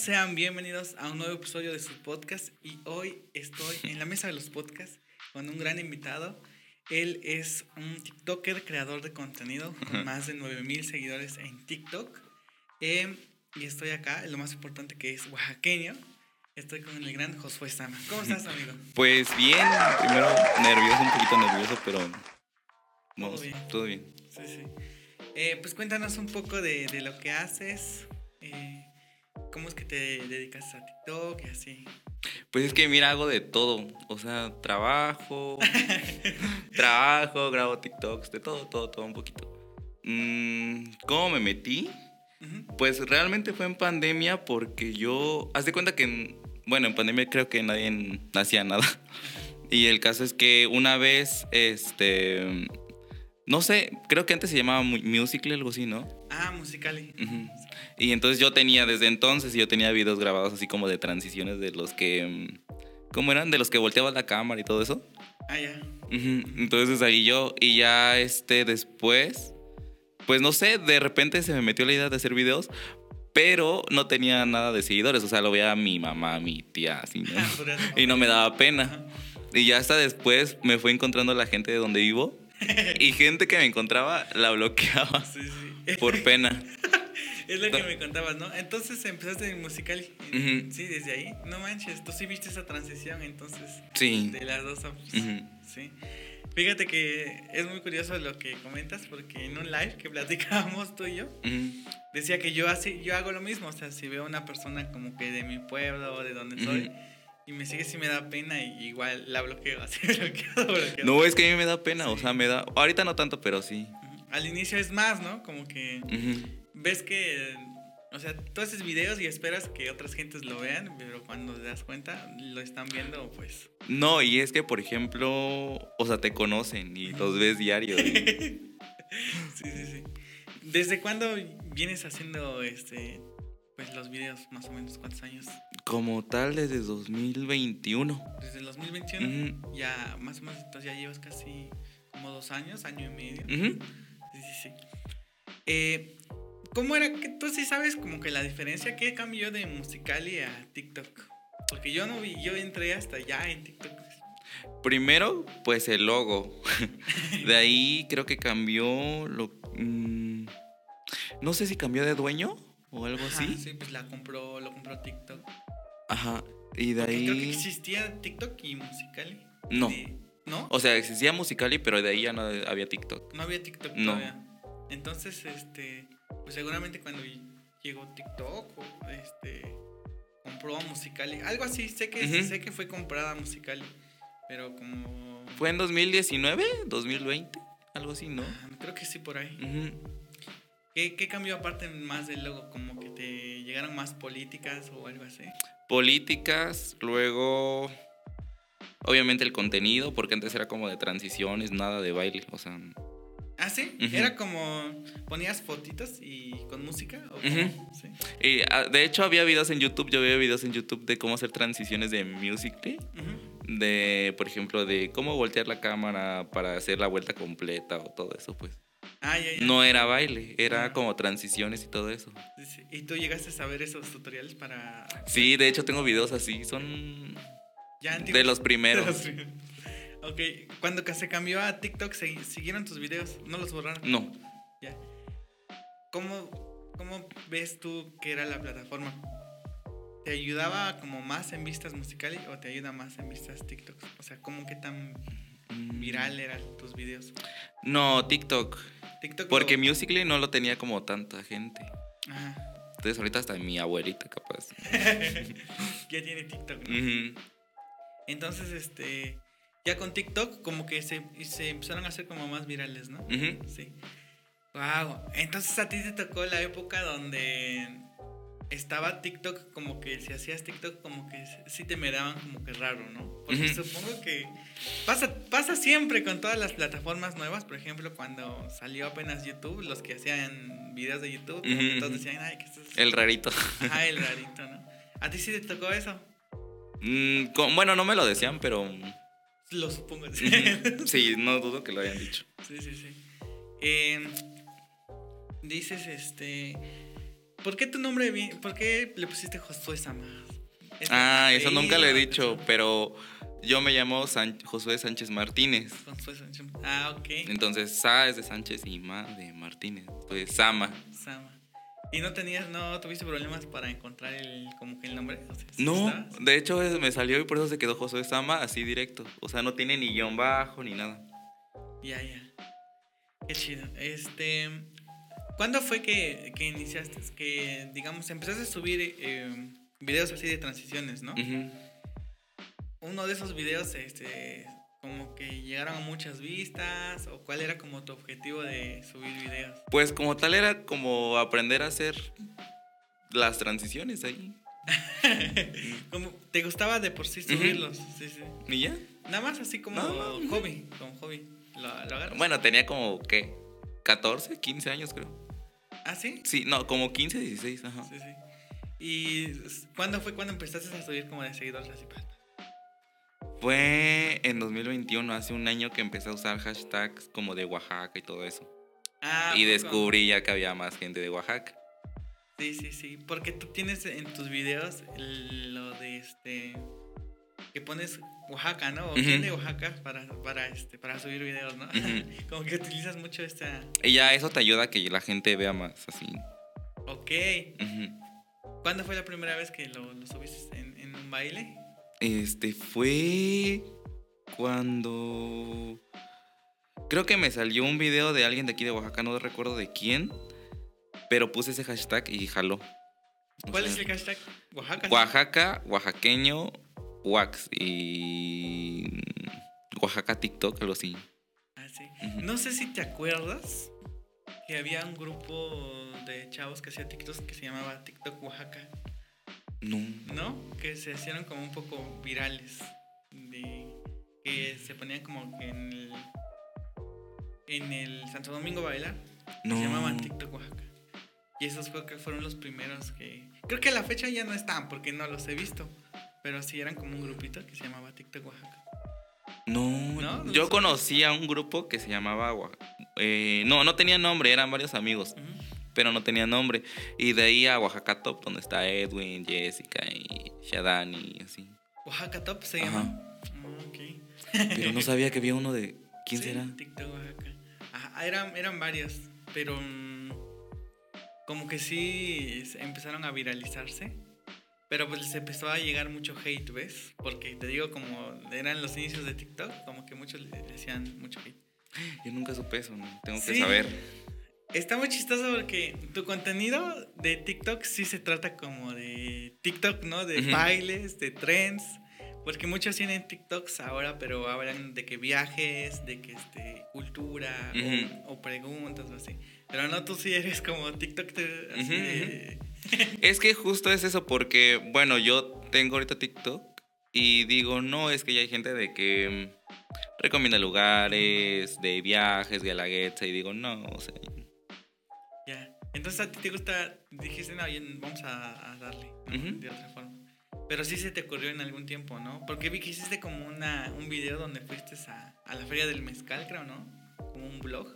sean bienvenidos a un nuevo episodio de su podcast y hoy estoy en la mesa de los podcasts con un gran invitado. Él es un TikToker, creador de contenido con más de 9000 seguidores en TikTok. Em, y estoy acá, lo más importante que es oaxaqueño. Estoy con el gran Josué Sama. ¿Cómo estás, amigo? Pues bien, primero nervioso, un poquito nervioso, pero Todo bien. todo bien. Sí, sí. Eh, pues cuéntanos un poco de, de lo que haces. eh, ¿Cómo es que te dedicas a TikTok y así? Pues es que mira, hago de todo, o sea, trabajo, trabajo, grabo TikToks, de todo, todo, todo un poquito. Mm, ¿Cómo me metí? Pues realmente fue en pandemia porque yo, haz de cuenta que, en- bueno, en pandemia creo que nadie hacía nada. Y el caso es que una vez, este, no sé, creo que antes se llamaba Mu- Musical.ly, algo así, ¿no? Ah, Musicali. Ujú. Y entonces yo tenía, desde entonces, yo tenía videos grabados así como de transiciones de los que, mm, ¿cómo eran? De los que volteabas la cámara y todo eso. Ah, ya. Entonces ahí yo, y ya este después, pues no sé, de repente se me metió la idea de hacer videos, pero no tenía nada de seguidores, o sea, lo veía mi mamá, mi tía, así, ¿no? Y no me daba pena. Y ya hasta después me fue encontrando la gente de donde vivo, y gente que me encontraba la bloqueaba Sí, sí. por pena. Es lo que me contabas, ¿no? Entonces empezaste en Musicali. Ujú. Sí, desde ahí. No manches, tú sí viste esa transición, entonces. Sí. De las dos. Sí. Fíjate que es muy curioso lo que comentas porque en un live que platicábamos tú y yo, decía que yo así, yo hago lo mismo, o sea, si veo una persona como que de mi pueblo o de donde soy. Y me sigue si me da pena y igual la bloqueo, así bloqueado, bloqueado. No, es que a mí me da pena, o sea, me da... Ahorita no tanto, pero sí. Al inicio es más, ¿no? Como que ves que, o sea, tú haces videos y esperas que otras gentes lo vean, pero cuando te das cuenta, lo están viendo, pues... No, y es que, por ejemplo, o sea, te conocen y los ves diario. y- Sí, sí, sí. ¿Desde cuándo vienes haciendo, este, pues, los videos, más o menos, cuántos años? Como tal, desde 2021. Desde el 2021, Ujú. ya, más o menos, entonces ya llevas casi como dos años, año y medio. Sí, sí, sí. Eh, ¿Cómo era que tú sí sabes como que la diferencia? ¿Qué cambió de Musicali a TikTok? Porque yo no vi, yo entré hasta ya en TikTok. Primero, pues el logo. De ahí creo que cambió lo... mm, no sé si cambió de dueño o algo Ajá, así. sí, pues la compró, lo compró TikTok. Ajá. Y de Porque creo que ahí... existía TikTok y Musicali. No. De- ¿No? O sea, existía Musicali, pero de ahí ya no había TikTok. No había TikTok No. todavía. Entonces, este, pues seguramente cuando llegó TikTok, o, este, compró a Musicali. Algo así, sé que, Ujú. sé que fue comprada a Musicali, pero como... ¿Fue en 2019? ¿2020? Algo así, ¿no? Ah, Creo que sí, por ahí. Ujú. ¿Qué, qué cambió aparte más del logo? Como que te llegaron más políticas o algo así. políticas, luego obviamente el contenido, porque antes era como de transiciones, nada de baile, o sea, Ah, sí. Era como ponías fotitos y con música. ¿o? Ujú. Sí. y, ah, de hecho había videos en YouTube, yo veía videos en YouTube de cómo hacer transiciones de Musical.ly, Ujú. de por ejemplo de cómo voltear la cámara para hacer la vuelta completa o todo eso, pues. Ah, ya, ya. No era baile, era como transiciones y todo eso. ¿Y tú llegaste a saber esos tutoriales para... Sí, de hecho tengo videos así, son Ya de los primeros. De los primeros. Ok, cuando se cambió a TikTok, ¿se- ¿siguieron tus videos? ¿No los borraron? No, Ya. ¿Cómo, ¿Cómo ves tú que era la plataforma? ¿Te ayudaba como más en vistas musicales o te ayuda más en vistas TikTok? O sea, ¿cómo que tan. Viral eran tus videos? no, TikTok, TikTok porque Musical.ly no lo tenía como tanta gente. Ajá. Entonces ahorita hasta mi abuelita capaz. ya tiene TikTok, ¿no? Entonces, este, ya con TikTok como que se, se empezaron a hacer como más virales, ¿no? Ujú. Sí. Wow. Entonces a ti te tocó la época donde estaba TikTok como que si hacías TikTok como que sí te miraban como que raro, ¿no? Porque Ujú. supongo que pasa, pasa siempre con todas las plataformas nuevas, por ejemplo, cuando salió apenas YouTube, los que hacían videos de YouTube, Ujú, todos decían, ay, que esto es... El rarito. Ajá, el rarito, ¿no? ¿A ti sí te tocó eso? Mm, con- bueno, no me lo decían, pero. Lo supongo. Sí, no dudo que lo hayan dicho. Sí, sí, sí. Eh, dices, este. ¿Por qué tu nombre, por qué le pusiste Josué Sama? ¿Es Ah, eso nunca lo he dicho, pero yo me llamo San- Josué Sánchez Martínez. Josué Sánchez. Ah, ok. Entonces, Sa es de Sánchez y Ma de Martínez. Pues Sama. Sama. ¿Y no tenías, no tuviste problemas para encontrar el, como que el nombre? O sea, ¿sí No, estabas? de hecho es- me salió y por eso se quedó Josué Sama así directo. O sea, no tiene ni guion bajo ni nada. Ya, ya. Qué chido. Este, ¿cuándo fue que, que iniciaste? Que, digamos, empezaste a subir eh, videos así de transiciones, ¿no? Uno de esos videos, este, como que llegaron a muchas vistas, o cuál era como tu objetivo de subir videos. Pues como tal era como aprender a hacer las transiciones ahí. Como, ¿Te gustaba de por sí subirlos? Sí, sí. ¿Y ya? Nada más así como No, hobby, como hobby. ¿Lo, lo agarras? Bueno, tenía como, ¿qué? 14, 15 años creo. ¿Ah, sí? Sí, no, como 15, 16, ajá. Sí, sí. ¿Y cuándo fue cuando empezaste a subir como de seguidores así? pa? Fue en 2021, hace un año que empecé a usar hashtags como de Oaxaca y todo eso. Ah, y descubrí ya que había más gente de Oaxaca. Sí, sí, sí. Porque tú tienes en tus videos lo de este. Que pones Oaxaca, ¿no? O quién de Oaxaca para, para, este, para subir videos, ¿no? Como que utilizas mucho esta. Y ya eso te ayuda a que la gente vea más así. Ok. ¿Cuándo fue la primera vez que lo, lo subiste en, en un baile? Este fue cuando creo que me salió un video de alguien de aquí de Oaxaca, no recuerdo de quién, pero puse ese hashtag y jaló. O ¿Cuál sea, es el hashtag? Oaxaca. Oaxaca, oaxaqueño, wax y Oaxaca TikTok, algo así. Ah, sí. No sé si te acuerdas que había un grupo de chavos que hacía TikToks que se llamaba TikTok Oaxaca, No. ¿no? Que se hicieron como un poco virales. De, que se ponían como que en el, en el Santo Domingo bailar. No. Se llamaban TikTok Oaxaca. Y esos creo que fueron los primeros que... Creo que a la fecha ya no están porque no los he visto. Pero sí eran como un grupito que se llamaba TikTok Oaxaca. No, ¿No? ¿No yo sabes? conocí a un grupo que se llamaba Oax- eh, no, no tenía nombre, eran varios amigos, Ujú. pero no tenía nombre. Y de ahí a Oaxaca Top, donde está Edwin, Jessica y Shadani y así. Oaxaca Top se Ajá. llama. Ah, ok. Pero no sabía que había uno de. ¿Quién Sí, será? TikTok Oaxaca. Ajá, eran, eran varios, pero mm, como que sí empezaron a viralizarse. Pero pues les empezó a llegar mucho hate, ¿ves? Porque te digo, como eran los inicios de TikTok, como que muchos le decían mucho hate. Yo nunca supe eso, ¿no? Tengo que saber. Está muy chistoso porque tu contenido de TikTok sí se trata como de TikTok, ¿no? De bailes, de trends. Porque muchos tienen TikToks ahora, pero hablan de que viajes, de que este, cultura o, o preguntas o así. Pero no, tú sí eres como TikTok. te- así de- Es que justo es eso, porque, bueno, yo tengo ahorita TikTok y digo, no, es que ya hay gente de que mm, recomienda lugares, de viajes, Guelaguetza, y digo, no, o sea, Ya. Entonces a ti te gusta, dijiste, no, vamos a, a darle de otra forma. Pero sí se te ocurrió en algún tiempo, ¿no? Porque vi que hiciste como una, un video donde fuiste a, a la feria del mezcal, creo, ¿no? Como un blog.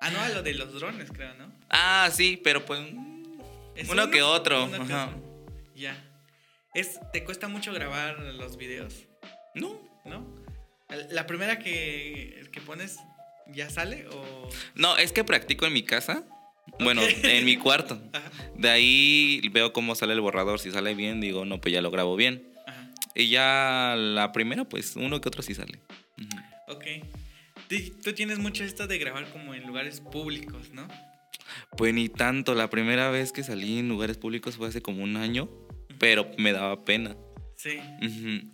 Ah, no, a lo de los drones, creo, ¿no? Ah, sí, pero pues. mm, ¿Es Uno que otro, Uno que ajá. otro. Ya. Es, ¿Te cuesta mucho grabar los videos? No. ¿No? ¿La primera que, que pones ya sale o...? No, es que practico en mi casa. Bueno, en mi cuarto. Ajá, De ahí veo cómo sale el borrador. Si sale bien, digo, no, pues ya lo grabo bien. ajá. Y ya la primera, pues uno que otro sí sale. Ok. Tú- tienes mucho esto de grabar como en lugares públicos, ¿no? Pues ni tanto. La primera vez que salí en lugares públicos fue hace como un año, pero me daba pena. Sí, Ujú.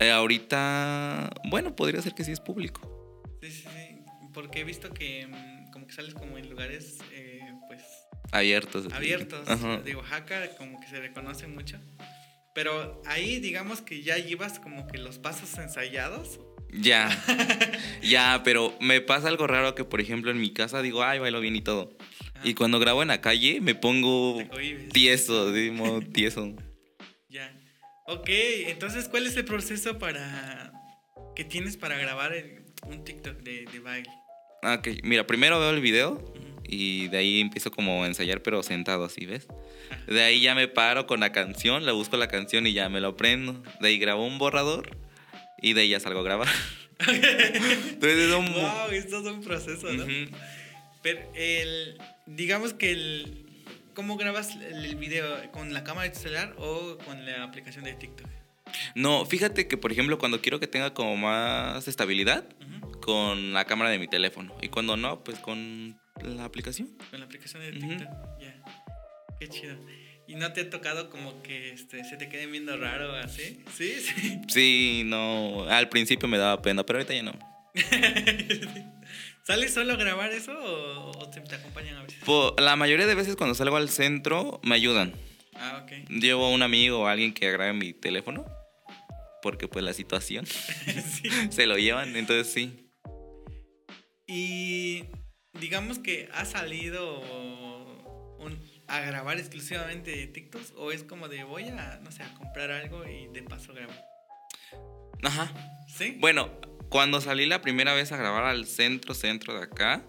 Eh, ahorita, bueno, podría ser que sí es público. sí, sí, sí. Porque he visto que mm, como que sales como en lugares, eh, pues, Abiertos. abiertos Ajá. de Oaxaca, como que se reconoce mucho. Pero ahí digamos que ya llevas como que los pasos ensayados. Ya, ya, pero me pasa algo raro que, por ejemplo, en mi casa digo, ay, bailo bien y todo. Ah, Y cuando grabo en la calle me pongo tieso, de modo tieso. Ya. Ok, entonces, ¿cuál es el proceso para que tienes para grabar el- un TikTok de, de baile? Ah, Ok, mira, primero veo el video y de ahí empiezo como a ensayar, pero sentado así, ¿ves? De ahí ya me paro con la canción, la busco la canción y ya me lo aprendo. De ahí grabo un borrador y de ya salgo a grabar. Entonces es un... Wow, esto es un proceso, ¿no? Pero el, digamos que el, ¿cómo grabas el video? ¿Con la cámara de tu celular o con la aplicación de TikTok? No, fíjate que por ejemplo cuando quiero que tenga como más estabilidad, con la cámara de mi teléfono. Y cuando no, pues con la aplicación. Con la aplicación de TikTok, ya. Qué chido. ¿Y no te ha tocado como que este, se te quede viendo raro así? ¿Sí? Sí. Sí, no. Al principio me daba pena, pero ahorita ya no. ¿Sales solo a grabar eso o, te, acompañan a veces? la mayoría de veces cuando salgo al centro me ayudan. Ah, ok. Llevo a un amigo o alguien que grabe mi teléfono. Porque pues la situación se lo llevan, entonces sí. Y digamos que ha salido a grabar exclusivamente TikToks o es como de voy a, no sé, a comprar algo y de paso grabo. Ajá. ¿Sí? Bueno, cuando salí la primera vez a grabar al centro, centro de acá,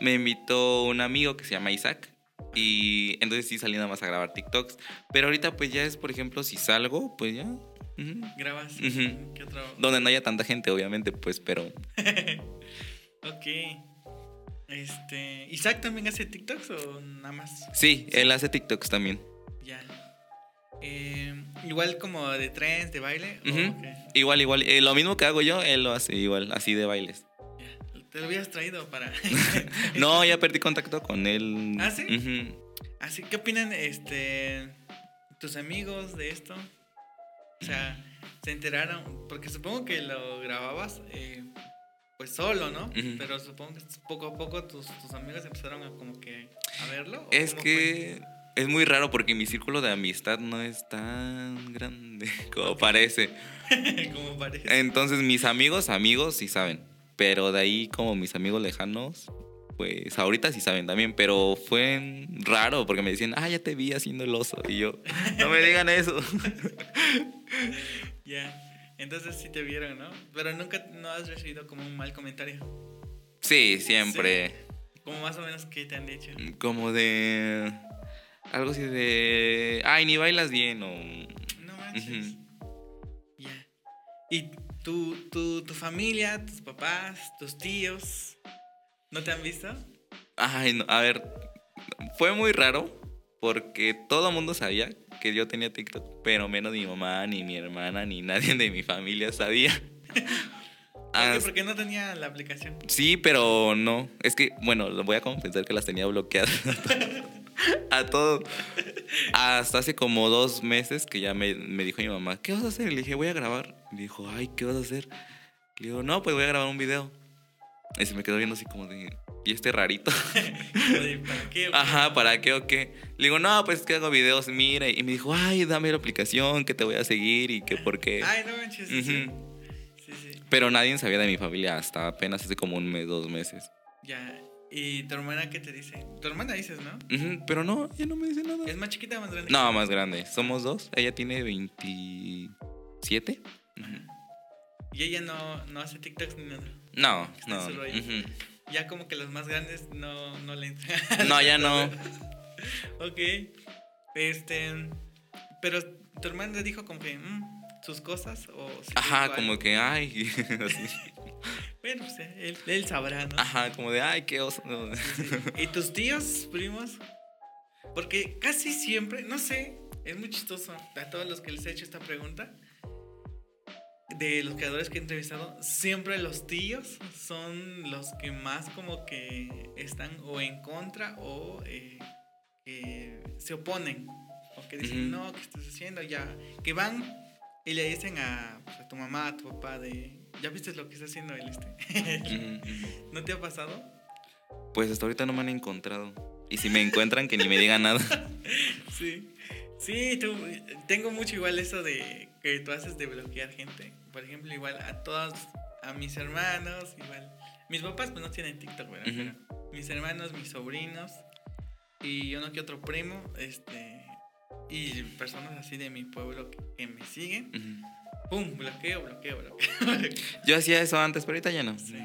me invitó un amigo que se llama Isaac. Y entonces sí salí nada más a grabar TikToks. Pero ahorita pues ya es, por ejemplo, si salgo, pues ya. ¿Grabas? ¿Qué otro? Donde no haya tanta gente, obviamente, pues, pero... ok. Este, ¿Isaac también hace TikToks o nada más? Sí, él hace TikToks también. Ya. Eh, igual como de trends, de baile. Igual, igual. Eh, lo mismo que hago yo, él lo hace igual, así de bailes. Ya. Te lo habías traído para. no, ya perdí contacto con él. ¿Ah, sí? Así, ¿qué opinan este, tus amigos de esto? O sea, se enteraron, porque supongo que lo grababas eh, pues solo, ¿no? Pero supongo que poco a poco tus, tus amigos empezaron a como que a verlo. Es que es muy raro porque mi círculo de amistad no es tan grande como parece. como parece. Entonces mis amigos, amigos sí saben. Pero de ahí como mis amigos lejanos, pues ahorita sí saben también. Pero fue raro porque me decían, ah, ya te vi haciendo el oso. Y yo, no me digan eso. Ya. Entonces sí te vieron, ¿no? Pero nunca no has recibido como un mal comentario. Sí, siempre. Como más o menos qué te han dicho. Como de algo así de ay ni bailas bien o no manches. Ya. Y tu, tu, tu familia, tus papás, tus tíos, ¿no te han visto? Ay, no, a ver, fue muy raro porque todo el mundo sabía que yo tenía TikTok, pero menos mi mamá, ni mi hermana, ni nadie de mi familia sabía. ¿Por qué? Porque no tenía la aplicación. Sí, pero no. Es que, bueno, voy a confesar que las tenía bloqueadas. a todo. Hasta hace como dos meses que ya me, me, dijo mi mamá, ¿qué vas a hacer? le dije, voy a grabar. Me dijo, ay, ¿qué vas a hacer? Le digo, no, pues voy a grabar un video. Y se me quedó viendo así como de, ¿y este rarito? ¿Para qué? Ajá, ¿para qué o qué? Le digo, no, pues que hago videos, mira. Y me dijo, ay, dame la aplicación, que te voy a seguir y que por qué. Ay, no manches. sí, sí. Pero nadie sabía de mi familia hasta apenas hace como un mes, dos meses. Ya. ¿Y tu hermana qué te dice? Tu hermana dices, ¿no? pero no, ella no me dice nada. ¿Es más chiquita o más grande? No, más grande. Somos dos. Ella tiene 27. ¿Y ella no, no hace TikToks ni nada? No, no. Ya como que los más grandes no, no le entran. No, ya no. ok. Este. Pero tu hermana dijo como que. Mm, sus cosas o Ajá, como que, ay, Bueno, pues él, él, sabrá, ¿no? Ajá, como de, ay, qué oso. ¿Y tus tíos, primos? Porque casi siempre, no sé, es muy chistoso a todos los que les he hecho esta pregunta. De los creadores que he entrevistado, siempre los tíos son los que más como que están o en contra o eh, que se oponen. O que dicen, no, ¿qué estás haciendo? Ya, que van y le dicen a, pues, a, tu mamá, a tu papá de, ¿ya viste lo que está haciendo él este? ¿No te ha pasado? Pues hasta ahorita no me han encontrado. Y si me encuentran, que ni me digan nada. Sí. Sí, tú, tengo mucho igual eso de que tú haces de bloquear gente. Por ejemplo, igual a todos, a mis hermanos, igual. Mis papás pues no tienen TikTok, ¿verdad? mis hermanos, mis sobrinos y uno que otro primo, este y personas así de mi pueblo que, me siguen, ¡pum! Bloqueo, bloqueo, bloqueo. Yo hacía eso antes, pero ahorita ya no. Sí.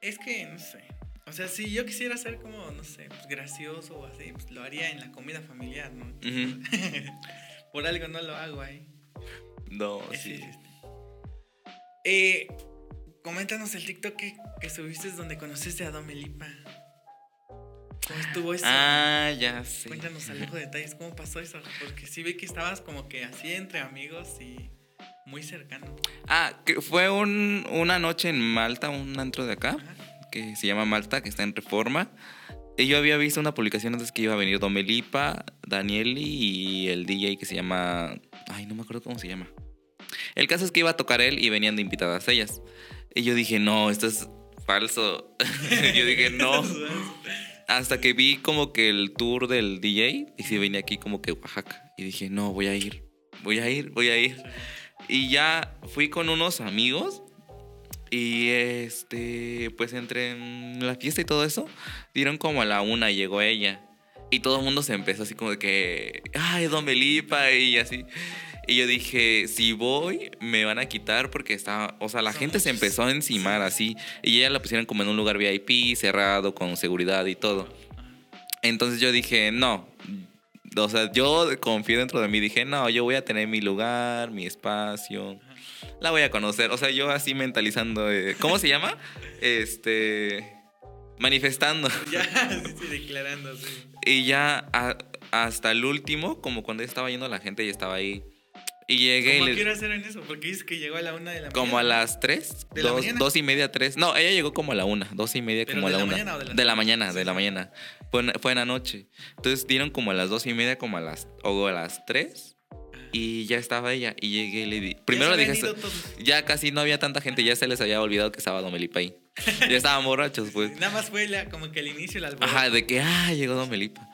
Es que, no sé. O sea, si yo quisiera ser como, no sé, pues gracioso o así, pues lo haría en la comida familiar, ¿no? Ujú. Por algo no lo hago ahí. No, sí. Eh, coméntanos el TikTok que, que subiste donde conociste a Domelipa. ¿Cómo estuvo eso? Ah, ya sé. Cuéntanos al lujo de detalles, ¿cómo pasó eso? Porque sí vi que estabas como que así entre amigos y muy cercano. Ah, que fue un- una noche en Malta, un antro de acá, Ajá. que se llama Malta, que está en Reforma. Yo había visto una publicación antes que iba a venir Domelipa, Danieli y el DJ que se llama... Ay, no me acuerdo cómo se llama. El caso es que iba a tocar él y venían de invitadas ellas. Y yo dije, no, esto es falso. yo dije, no. Hasta que vi como que el tour del DJ y sí venía aquí como que Oaxaca. Y dije, no, voy a ir, voy a ir, voy a ir. Y ya fui con unos amigos y este, pues entre en la fiesta y todo eso, dieron como a la una, llegó ella. Y todo el mundo se empezó así como de que, ay, Don Belipa y así. Y yo dije, si voy, me van a quitar porque está, o sea, la gente se empezó a encimar así. Y ella la pusieron como en un lugar VIP, cerrado, con seguridad y todo. Entonces yo dije, no. O sea, yo confié dentro de mí, dije, no, yo voy a tener mi lugar, mi espacio. La voy a conocer. O sea, yo así mentalizando. eh, ¿Cómo se llama? Este. Manifestando. Ya, sí, sí, declarando, sí. Y ya a- hasta el último, como cuando estaba yendo la gente, ya estaba ahí. Y llegué y ¿Cómo le- quiero hacer en eso? Porque dices que llegó a la una de la mañana. como a las 3, ¿De la dos, mañana? dos y media, 3. No, ella llegó como a la una, dos y media, ¿Pero como a la, la una. mañana o de la de la mañana, Sí, de la sí. mañana. Fue en, fue en la noche. Entonces dieron como a las dos y media, como a las, o a las 3. Y ya estaba ella. Y llegué y le di. Primero le dije. Ya casi no había tanta gente, ya se les había olvidado que estaba Domelipa ahí. ya estaban borrachos, pues. Nada más fue la- como que el inicio, alboroto. Ajá, de que, ah, llegó Domelipa.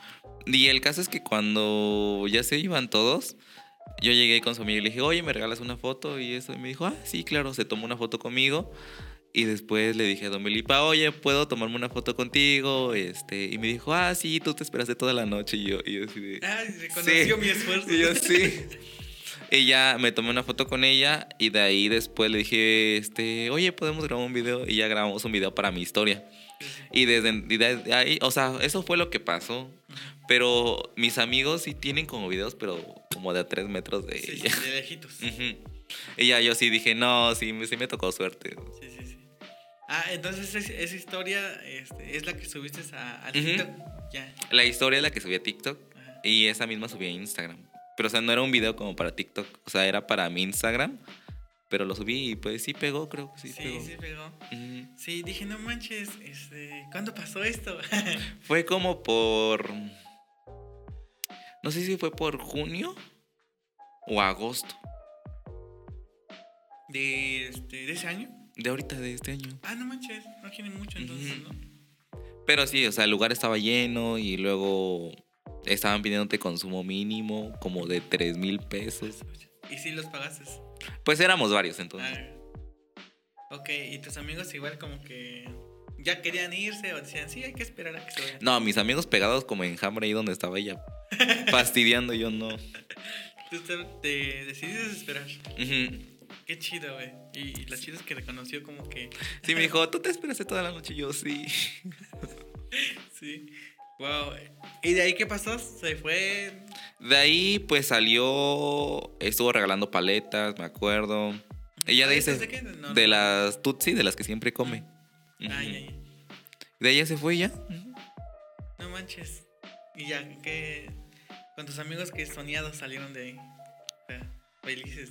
Y el caso es que cuando ya se iban todos, yo llegué con su amigo y le dije, oye, ¿me regalas una foto? Y eso, y me dijo, ah, sí, claro, se tomó una foto conmigo. Y después le dije a Don Belipa, oye, ¿puedo tomarme una foto contigo? Este, y me dijo, ah, sí, tú te esperaste toda la noche. Y yo, y yo así de, Ay, reconoció Sí. mi esfuerzo. y yo, sí. Y ya me tomé una foto con ella y de ahí después le dije, este, oye, podemos grabar un video y ya grabamos un video para mi historia. Y desde y ahí, o sea, eso fue lo que pasó. Pero mis amigos sí tienen como videos, pero como de a tres metros de Sí, sí, ella. de lejitos. Y ya yo sí dije, no, sí, sí me tocó suerte. sí. Ah, entonces es- esa historia este, es la que subiste a. TikTok. Ya. La historia es la que subí a TikTok Ajá. y esa misma subí a Instagram. Pero, o sea, no era un video como para TikTok. O sea, era para mi Instagram. Pero lo subí y pues sí pegó, creo que sí, Sí, pegó. sí, pegó. Sí, dije, no manches, este, ¿cuándo pasó esto? Fue como por. No sé si fue por junio o agosto. de, este, de ese año. De ahorita, de este año. Ah, no manches, no tiene mucho entonces. ¿no? Pero sí, o sea, el lugar estaba lleno y luego estaban pidiéndote consumo mínimo, como de 3 mil pesos. ¿Y si los pagaste? Pues éramos varios entonces. Ah, ok, y tus amigos igual como que ya querían irse o decían, sí, hay que esperar a que se vayan. No, mis amigos pegados como enjambre ahí donde estaba ella. fastidiando, yo no. Tú te, te decidiste esperar. Ujú. Qué chido, güey. Y lo chido es que reconoció como que, Sí, me dijo, tú te esperaste toda la noche. Y yo, sí. sí. Wow. ¿Y de ahí qué pasó? Se fue. De ahí, pues salió, estuvo regalando paletas, me acuerdo. Ella dice, ¿Paletas de? No, de no. las Tutsi, de las que siempre come. Ujú. Ay, ay. De ahí ya se fue ya. No manches. Y ya, ¿qué? Con tus amigos que soñados salieron de ahí. O sea, felices.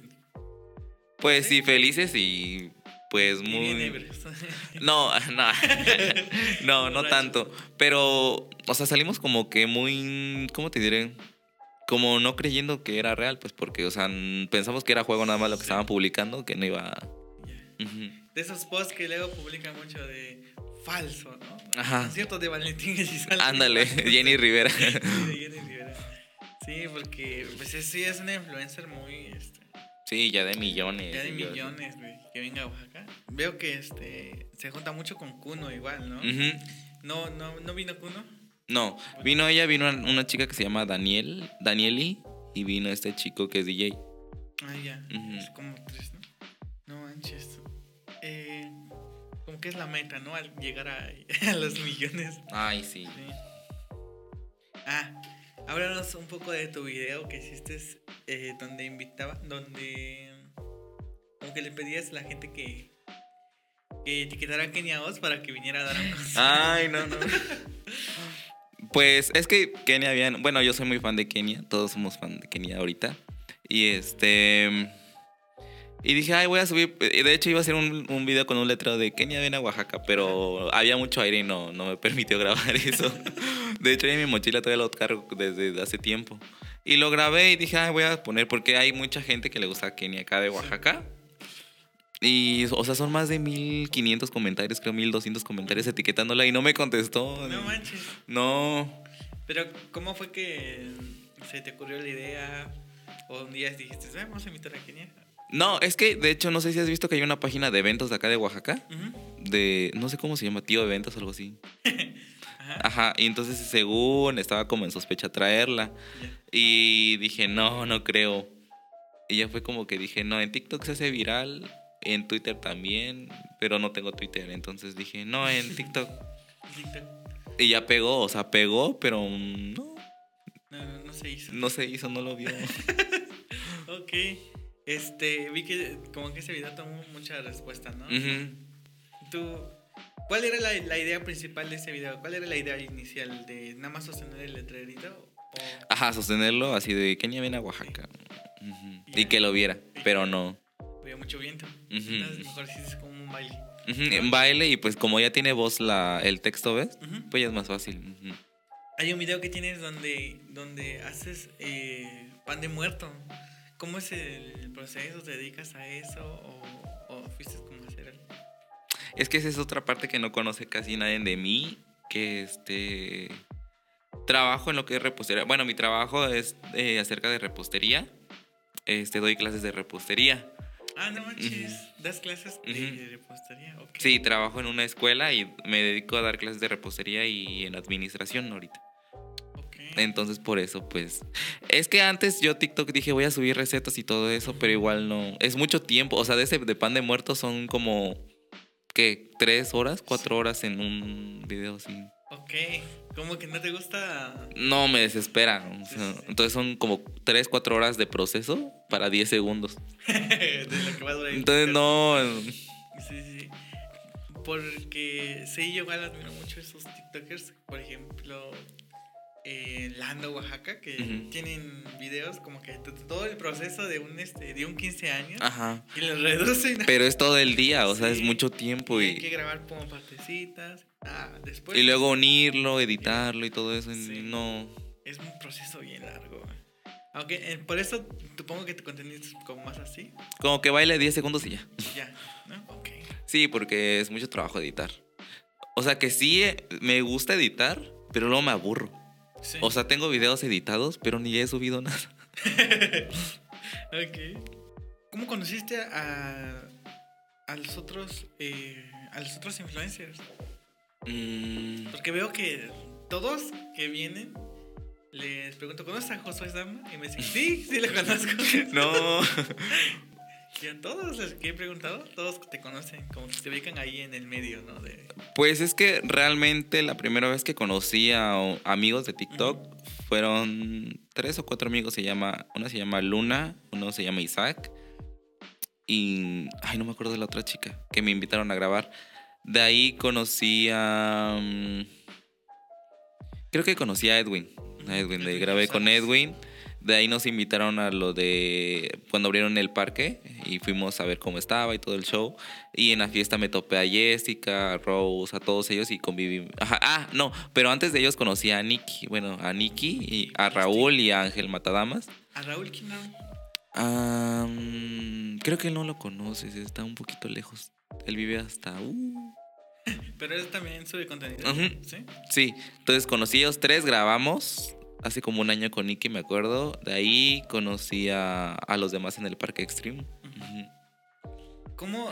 Pues ¿Sí? felices y pues muy... No, no, no, no tanto. Pero, o sea, salimos como que muy, ¿cómo te diré? Como no creyendo que era real, pues porque, o sea, pensamos que era juego nada más lo que estaban publicando, que no iba... Ya. Ujú. De esos posts que luego publican mucho de falso, ¿no? Ajá. Concierto de Valentín Elizalde. Ándale, Jenny Rivera. Sí, de Jenny Rivera. Sí, porque pues es- sí es una influencer muy este, Sí, ya de millones. ya de millones, güey, que venga a Oaxaca. Veo que este se junta mucho con Kuno igual, ¿no? No, no, no vino Kuno. No, vino ella, vino una chica que se llama Daniel, Danieli, y vino este chico que es DJ. Ah, ya. Es como tres, ¿no? No manches. Eh, ¿Cómo como que es la meta, ¿no? Al llegar a, a los millones. Ay, sí. Sí. Ah, háblanos un poco de tu video que hiciste eh, donde invitaba, donde como que le pedías a la gente que, que etiquetara a Kenia Oz para que viniera a dar un. Ay, no, no. Pues es que Kenia habían. Bueno, yo soy muy fan de Kenia. Todos somos fan de Kenia ahorita. Y este. Y dije, ay, voy a subir. y De hecho, iba a hacer un, un video con un letrero de Kenia viene a Oaxaca, pero había mucho aire y no, no me permitió grabar eso. De hecho, en mi mochila todavía lo cargo desde hace tiempo. Y lo grabé y dije, ay, voy a poner, porque hay mucha gente que le gusta Kenia acá de Oaxaca. Y, o sea, son más de 1500 comentarios, creo 1200 comentarios etiquetándola y no me contestó. No manches. No. Pero, ¿cómo fue que se te ocurrió la idea? O un día dijiste, "Ah, vamos a invitar a Kenia. No, es que de hecho no sé si has visto que hay una página de eventos de acá de Oaxaca. De, no sé cómo se llama, tío eventos o algo así. Ajá. Ajá, y entonces según estaba como en sospecha traerla. Y dije, no, no creo. Y ya fue como que dije, no, en TikTok se hace viral, en Twitter también, pero no tengo Twitter. Entonces dije, no, en TikTok. TikTok. Y ya pegó, o sea, pegó, pero mm, no, No, no, no se hizo. no se hizo, no lo vio. Ok. Este, vi que como que ese video tomó mucha respuesta, ¿no? Ujú. Tú, ¿cuál era la, la idea principal de ese video? ¿Cuál era la idea inicial de nada más sostener el letrerito? O, Ajá, sostenerlo así de Kenia viene a Oaxaca. Ujú. Y Ya. que lo viera, pero no. había mucho viento. Ujú. Entonces mejor si es como un baile. En baile y pues como ya tiene voz la, el texto, ¿ves? Pues ya es más fácil. Hay un video que tienes donde, donde haces eh, pan de muerto. ¿Cómo es el proceso? ¿Te dedicas a eso o, o fuiste como a hacer algo? Es que esa es otra parte que no conoce casi nadie de mí, que este... Trabajo en lo que es repostería. Bueno, mi trabajo es eh, acerca de repostería. Este, doy clases de repostería. Ah, no manches, das clases de repostería. Sí, trabajo en una escuela y me dedico a dar clases de repostería y en administración ahorita. Entonces por eso, pues... Es que antes yo TikTok dije voy a subir recetas y todo eso, pero igual no... Es mucho tiempo. O sea, de ese de pan de muerto son como... ¿Qué? ¿Tres horas? ¿Cuatro horas en un video así? Ok, como que no te gusta. No, me desespera. o Sí, sea, sí, sí. Entonces son como 3, 4 horas de proceso para 10 segundos. de lo que va a durar Entonces no... Sí, sí. Porque sí, yo igual admiro mucho esos TikTokers. Por ejemplo, eh, Lando, Oaxaca, que tienen videos como que todo el proceso de un, este, de un 15 años Ajá. y los reducen. Pero es todo el día, o sea, es mucho tiempo y hay que grabar como partecitas. Ah, después. y luego unirlo, editarlo y todo eso. Sí. No... Es un proceso bien largo. Aunque eh, por eso supongo que tu contenido es como más así. Como que baile 10 segundos y ya. Ya, ¿no? Ok. Sí, porque es mucho trabajo editar. O sea que sí eh, me gusta editar, pero luego me aburro. Sí. O sea, tengo videos editados, pero ni he subido nada. Ok. ¿Cómo conociste a, a los otros eh, a los otros influencers? Mm, Porque veo que todos que vienen les pregunto, ¿conoces a Josué Sama? Y me dicen, sí, sí lo conozco. no. Todos los que he preguntado, todos te conocen, como que se ubican ahí en el medio, ¿no? De, Pues es que realmente la primera vez que conocí a amigos de TikTok fueron tres o cuatro amigos. Se llama, una se llama Luna, uno se llama Isaac y ay no me acuerdo de la otra chica que me invitaron a grabar. De ahí conocí a mm, creo que conocí a Edwin, a Edwin. De ahí grabé con. Edwin. De ahí nos invitaron a lo de cuando abrieron el parque y fuimos a ver cómo estaba y todo el show. Y en la fiesta me topé a Jessica, a Rose, a todos ellos y conviví. Ajá, ah, no, pero antes de ellos conocí a Nicky, bueno, a Nicky, y a Raúl y a Ángel Matadamas. a Raúl. Ah, mm, creo que no lo conoces, está un poquito lejos. Él vive hasta... uh, Pero él también sube contenido. ¿Sí? Sí, entonces conocí a ellos tres, grabamos hace como un año con Nicky, me acuerdo. De ahí conocí a, a los demás en el Parque Extreme. ¿Cómo,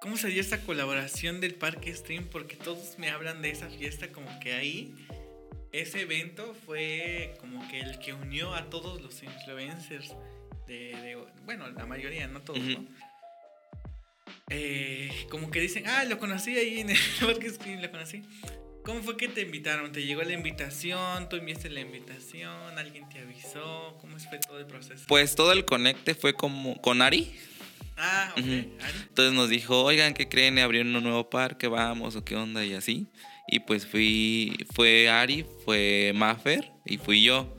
¿Cómo se dio esta colaboración del Parque Stream? Porque todos me hablan de esa fiesta, como que ahí ese evento fue como que el que unió a todos los influencers. De, de- bueno, la mayoría, no todos, Ujú. ¿no? eh, como que dicen, ah, lo conocí ahí en el Parque Screen, lo conocí. ¿Cómo fue que te invitaron? ¿Te llegó la invitación? ¿Tú enviaste la invitación? ¿Alguien te avisó? ¿Cómo fue todo el proceso? Pues todo el conecte fue como con Ari. Ah, ok. Ari. Entonces nos dijo, oigan, ¿qué creen? Abrieron un nuevo parque, vamos, o qué onda, y así. Y pues fui, fue Ari, fue Maffer y fui yo.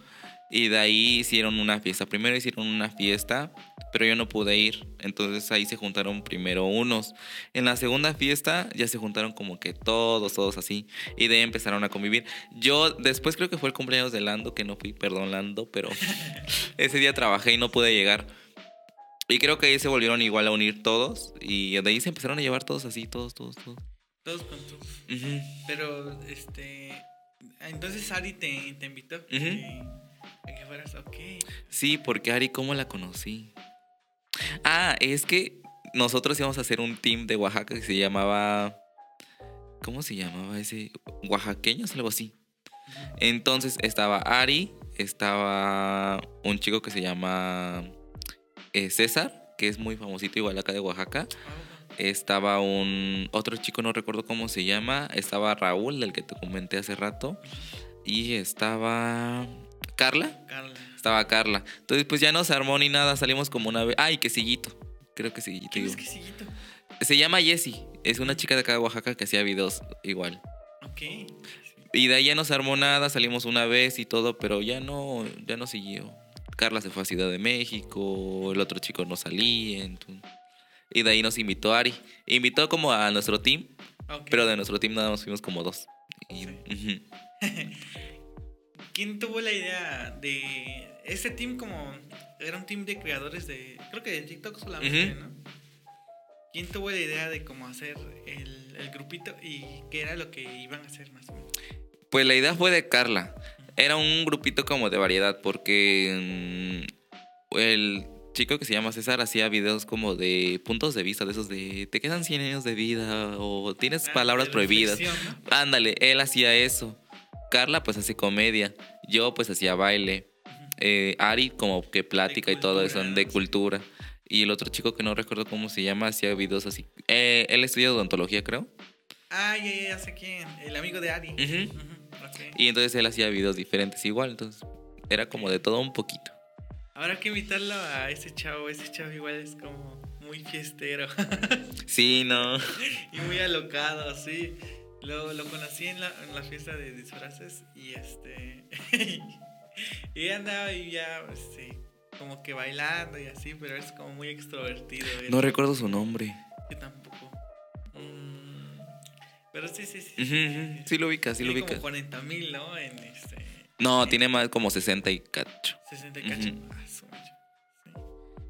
Y de ahí hicieron una fiesta. Primero hicieron una fiesta, pero yo no pude ir. Entonces ahí se juntaron primero unos. En la segunda fiesta ya se juntaron como que todos, todos así. Y de ahí empezaron a convivir. Yo después creo que fue el cumpleaños de Lando, que no fui, perdón Lando, pero ese día trabajé y no pude llegar. Y creo que ahí se volvieron igual a unir todos. Y de ahí se empezaron a llevar todos así, todos, todos, todos. Todos con todos. Ujú. Pero, este. Entonces Ari te, te invitó que, a que fueras, ok. Sí, porque Ari, ¿cómo la conocí? Ah, es que nosotros íbamos a hacer un team de Oaxaca que se llamaba. ¿Cómo se llamaba ese? Oaxaqueños, algo así. Entonces estaba Ari, estaba un chico que se llama eh, César, que es muy famosito igual acá de Oaxaca. Estaba un otro chico, no recuerdo cómo se llama. Estaba Raúl, del que te comenté hace rato. Y estaba Carla. Carla. Estaba Carla. Entonces, pues ya no se armó ni nada. Salimos como una vez. Ay, que Sillito. Creo que Sillito. ¿Quién es digo. quesillito? Se llama Jessie. Es una chica de acá de Oaxaca que hacía videos igual. Ok. Y de ahí ya no se armó nada. Salimos una vez y todo, pero ya no, ya no siguió. Carla se fue a Ciudad de México. El otro chico no salía. entonces- Y de ahí nos invitó Ari. Invitó como a nuestro team. ok. Pero de nuestro team nada más fuimos como dos. Y- Sí. ujú. ¿Quién tuvo la idea de ese team como era un team de creadores de creo que de TikTok solamente. ¿no? ¿Quién tuvo la idea de cómo hacer el, el grupito y qué era lo que iban a hacer más o menos? Pues la idea fue de Carla. Era un grupito como de variedad porque mm, el chico que se llama César hacía videos como de puntos de vista, de esos de te quedan 100 años de vida o tienes Ah, palabras prohibidas. ¿no? Ándale, él hacía eso. Carla pues hace comedia. Yo pues hacía baile. Eh, Ari como que plática y todo eso de cultura. Y el otro chico que no recuerdo cómo se llama hacía videos así. Eh, él estudia odontología creo. Ah, ya, ya, ya sé quién, el amigo de Ari. Ok. Y entonces él hacía videos diferentes igual. Entonces era como de todo un poquito. Habrá que invitarlo a ese chavo, ese chavo igual es como muy fiestero Sí, no. y muy alocado, sí. Lo, lo conocí en la, en la fiesta de disfraces y este. y andaba ahí ya, este, como que bailando y así, pero es como muy extrovertido. No recuerdo su nombre. Yo tampoco. Mm, pero sí, sí, sí. Ujú, ujú. Sí lo ubica, sí lo ubica. como 40 mil, ¿no? En este. No, tiene más como 60 y cacho. 60 y cacho. Ujú. Ah, su mecha. Sí.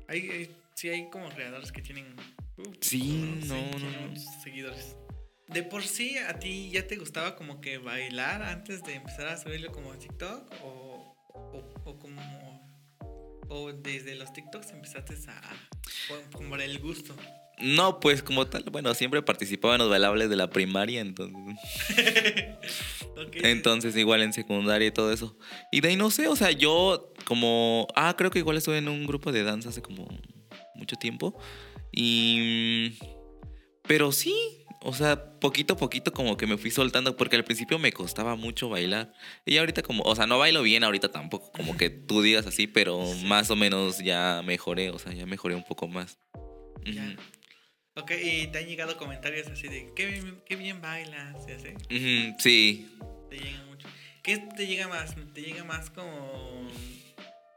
Hay, hay- sí, hay como creadores que tienen. uh, Sí, no, no, no. muchos seguidores. De por sí, ¿a ti ya te gustaba como que bailar antes de empezar a subirlo como a TikTok? ¿O, o, o como. O desde los TikToks empezaste a. para el gusto? No, pues como tal, bueno, siempre participaba en los bailables de la primaria, entonces. Entonces, igual en secundaria y todo eso. Y de ahí no sé, o sea, yo como. Ah, creo que igual estuve en un grupo de danza hace como mucho tiempo. Y. Pero sí, o sea, poquito a poquito como que me fui soltando, porque al principio me costaba mucho bailar. Y ahorita como, o sea, no bailo bien ahorita tampoco, como que tú digas así, pero más o menos ya mejoré, o sea, ya mejoré un poco más. Ya. Ok, y te han llegado comentarios así de. Qué bien, qué bien bailas, y así. Sí, Te llegan mucho. ¿Qué te llega más? ¿Te llega más como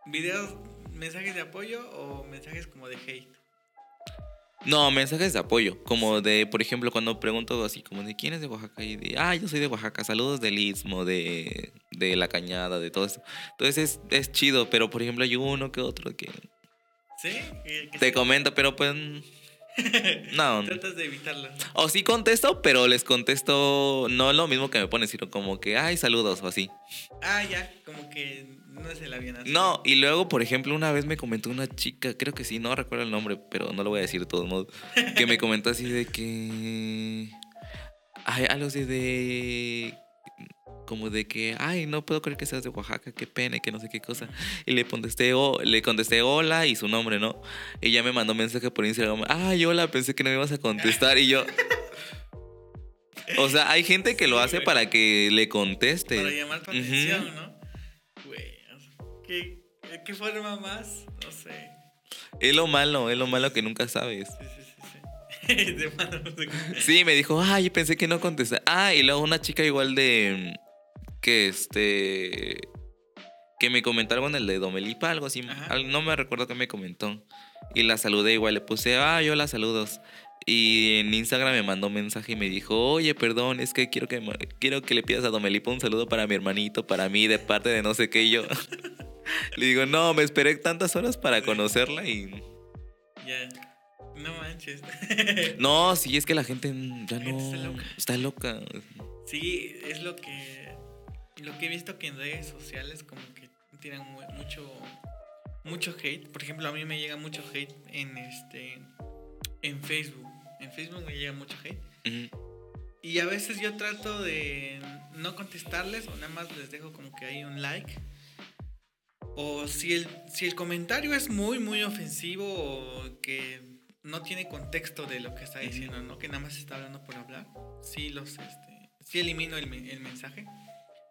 videos, mensajes de apoyo o mensajes como de hate? No, mensajes de apoyo, como de, por ejemplo, cuando pregunto así, como de quién es de Oaxaca y de, ah, yo soy de Oaxaca, saludos del Istmo, de, de la Cañada, de todo eso. Entonces es, es chido, pero por ejemplo hay uno que otro que ¿Sí? Que- te sí. comenta, pero pues no. Tratas de evitarlo. O sí contesto, pero les contesto no lo mismo que me ponen, sino como que, ay, saludos o así. Ah, ya, como que no se la bien así. No, y luego, por ejemplo, una vez me comentó una chica, creo que sí, no recuerdo el nombre, pero no lo voy a decir de todos modos, que me comentó así de que... Ay, algo así de... como de que, ay, no puedo creer que seas de Oaxaca, qué pena que no sé qué cosa. Y le contesté, oh, le contesté hola y su nombre, ¿no? Y ya me mandó mensaje por Instagram, ay, hola, pensé que no me ibas a contestar. Y yo, o sea, hay gente que lo hace para que le conteste. Para llamar tu atención, ¿no? O sea, ¿qué, ¿qué forma más? No sé. Es lo malo, es lo malo que nunca sabes. Sí, sí, sí, sí. Qué. Sí, me dijo, ay, pensé que no contesté. Ah, y luego una chica igual de. Que este. Que me comentó algo en el de Domelipa, algo así. Ajá. No me recuerdo que me comentó. Y la saludé igual, le puse, ah, yo la saludos. Y en Instagram me mandó un mensaje y me dijo, oye, perdón, es que quiero que, quiero que le pidas a Domelipa un saludo para mi hermanito, para mí, de parte de no sé qué. Y yo le digo, no, me esperé tantas horas para conocerla y. Ya. No manches. No, sí, es que la gente ya La gente no. está loca. Está loca. Sí, es lo que lo que he visto que en redes sociales como que tiran mu- mucho mucho hate. Por ejemplo, a mí me llega mucho hate en este en Facebook. En Facebook me llega mucho hate. Ujú. Y a veces yo trato de no contestarles o nada más les dejo como que hay un like. O si el, si el comentario es muy, muy ofensivo o que no tiene contexto de lo que está diciendo, ¿no? Que nada más está hablando por hablar. Sí, los, este, sí elimino el, el mensaje.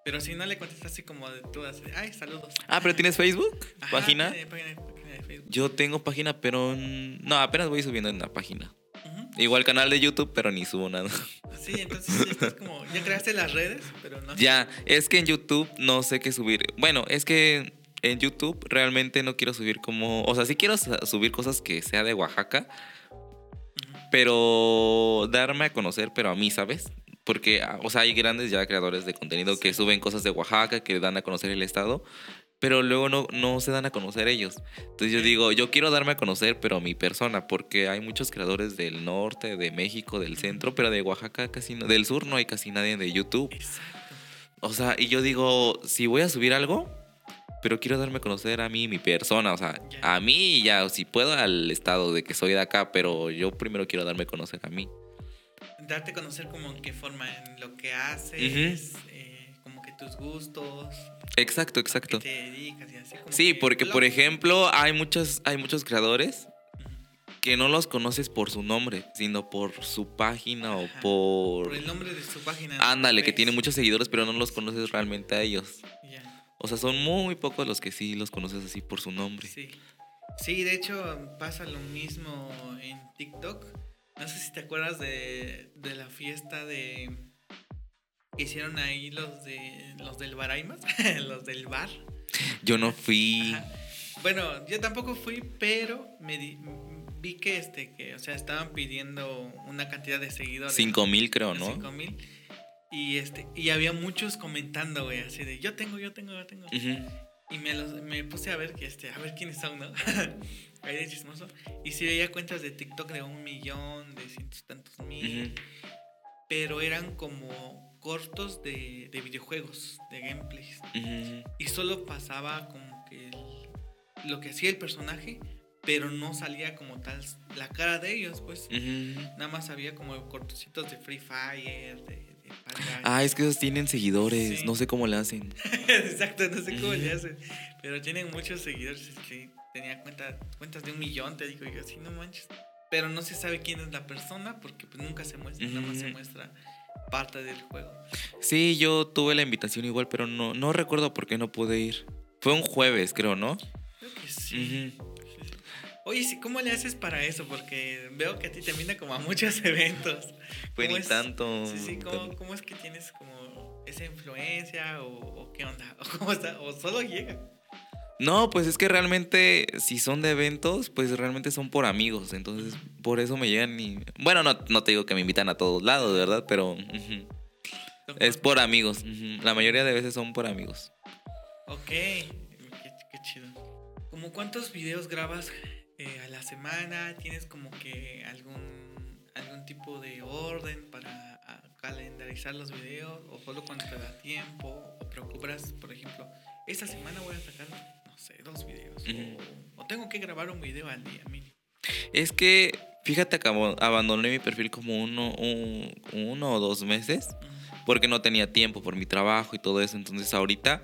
Pero si no le contestas así como de todas, ay, saludos. Ah, pero tienes Facebook, Ajá, página. tiene página, página de Facebook. Yo tengo página, pero no, apenas voy subiendo en la página. Igual canal de YouTube, pero ni subo nada. Sí, entonces estás como, ya creaste las redes, pero no. ya, es que en YouTube no sé qué subir. Bueno, es que en YouTube realmente no quiero subir como, o sea, sí quiero subir cosas que sea de Oaxaca, pero darme a conocer, pero a mí, ¿sabes? Porque, ah, o sea, hay grandes ya creadores de contenido que suben cosas de Oaxaca, que dan a conocer el estado, pero luego no, no se dan a conocer ellos. Entonces yo digo, yo quiero darme a conocer, pero mi persona, porque hay muchos creadores del norte, de México, del centro, pero de Oaxaca casi no, del sur no hay casi nadie de YouTube. Exacto. O sea, y yo digo, si voy a subir algo, pero quiero darme a conocer a mí, mi persona, o sea, a mí ya, si puedo al estado de que soy de acá, pero yo primero quiero darme a conocer a mí. darte a conocer como en qué forma en lo que haces, eh, como que tus gustos, Exacto, a qué exacto. te dedicas y así. Como Sí, que porque blog. por ejemplo, hay muchos, hay muchos creadores que no los conoces por su nombre, sino por su página o por... Por el nombre de su página. Ándale, que Face. tiene muchos seguidores, pero no los conoces realmente a ellos. Ya, O sea, son muy pocos los que sí los conoces así por su nombre. Sí. Sí, de hecho pasa lo mismo en TikTok. No sé si te acuerdas de, de la fiesta de que hicieron ahí los de los del Baraimas, los del bar. Yo no fui... Ajá. Bueno, yo tampoco fui, pero me di- vi que este que, o sea, estaban pidiendo una cantidad de seguidores. Cinco mil creo, ¿no? 5 mil. Y este, y había muchos comentando, güey, así de yo tengo, yo tengo, yo tengo. Y me, los, me puse a ver que este, a ver quiénes son, ¿no? Ahí de chismoso. Y sí veía cuentas de TikTok de un millón, de cientos tantos mil. Pero eran como cortos de, de videojuegos, de gameplays. Ujú. Y solo pasaba como que el- lo que hacía el personaje, pero no salía como tal la cara de ellos, pues. Nada más había como cortocitos de Free Fire, de. Ah, es que esos tienen seguidores, Sí. no sé cómo le hacen. Exacto, no sé cómo le hacen. Pero tienen muchos seguidores. es que tenía cuenta, cuentas de un millón, te digo yo, así no manches. Pero no se sabe quién es la persona porque pues nunca se muestra, nada más se muestra parte del juego. Sí, yo tuve la invitación igual, pero no, no recuerdo por qué no pude ir. Fue un jueves, creo, ¿no? Creo que sí. Sí. Oye, ¿cómo le haces para eso? Porque veo que a ti te invitan como a muchos eventos. ¿Cómo ni tanto. Sí, sí, ¿cómo, cómo es que tienes como esa influencia o, o qué onda? ¿O cómo está? ¿O solo llega? No, pues es que realmente, si son de eventos, pues realmente son por amigos. Entonces, por eso me llegan y. Bueno, no, no te digo que me invitan a todos lados, ¿verdad? Pero es por amigos. La mayoría de veces son por amigos. Ok, qué, qué chido. ¿Cómo cuántos videos grabas eh, a la semana? ¿Tienes como que algún, algún tipo de orden para ah, calendarizar los videos? ¿O solo cuando te da tiempo? ¿O procuras, por ejemplo, esta semana voy a sacar, no sé, dos videos? O, o tengo que grabar un video al día mínimo. Es que, fíjate que abandoné mi perfil como uno, un- uno o dos meses. Porque no tenía tiempo por mi trabajo y todo eso. Entonces ahorita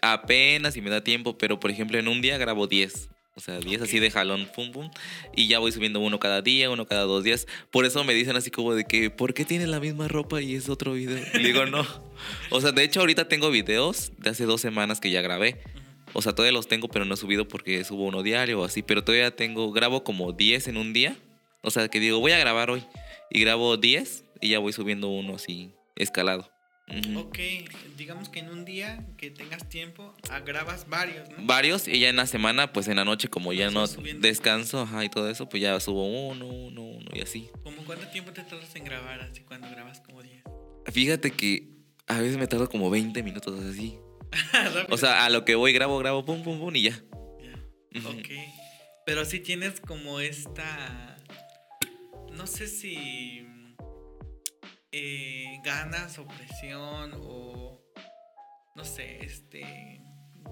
apenas si me da tiempo, pero por ejemplo en un día grabo 10. O sea, 10 así de jalón, pum, pum. Y ya voy subiendo uno cada día, uno cada dos días. Por eso me dicen así como de que, ¿por qué tienes la misma ropa y es otro video? Y digo, no. O sea, de hecho, ahorita tengo videos de hace dos semanas que ya grabé. O sea, todavía los tengo, pero no he subido porque subo uno diario o así. Pero todavía tengo, grabo como 10 en un día. O sea, que digo, voy a grabar hoy. Y grabo 10 y ya voy subiendo uno así, escalado. Ok, digamos que en un día que tengas tiempo, grabas varios, ¿no? Varios y ya en la semana, pues en la noche como ya no descanso ajá, y todo eso, pues ya subo uno, uno, uno y así. ¿Cómo cuánto tiempo te tardas en grabar así cuando grabas como 10? Fíjate que a veces me tardo como 20 minutos así. o sea, a lo que voy grabo, grabo, pum, pum, pum y ya. Ya. Ok. Pero si tienes como esta... No sé si eh, ganas o presión o no sé, este,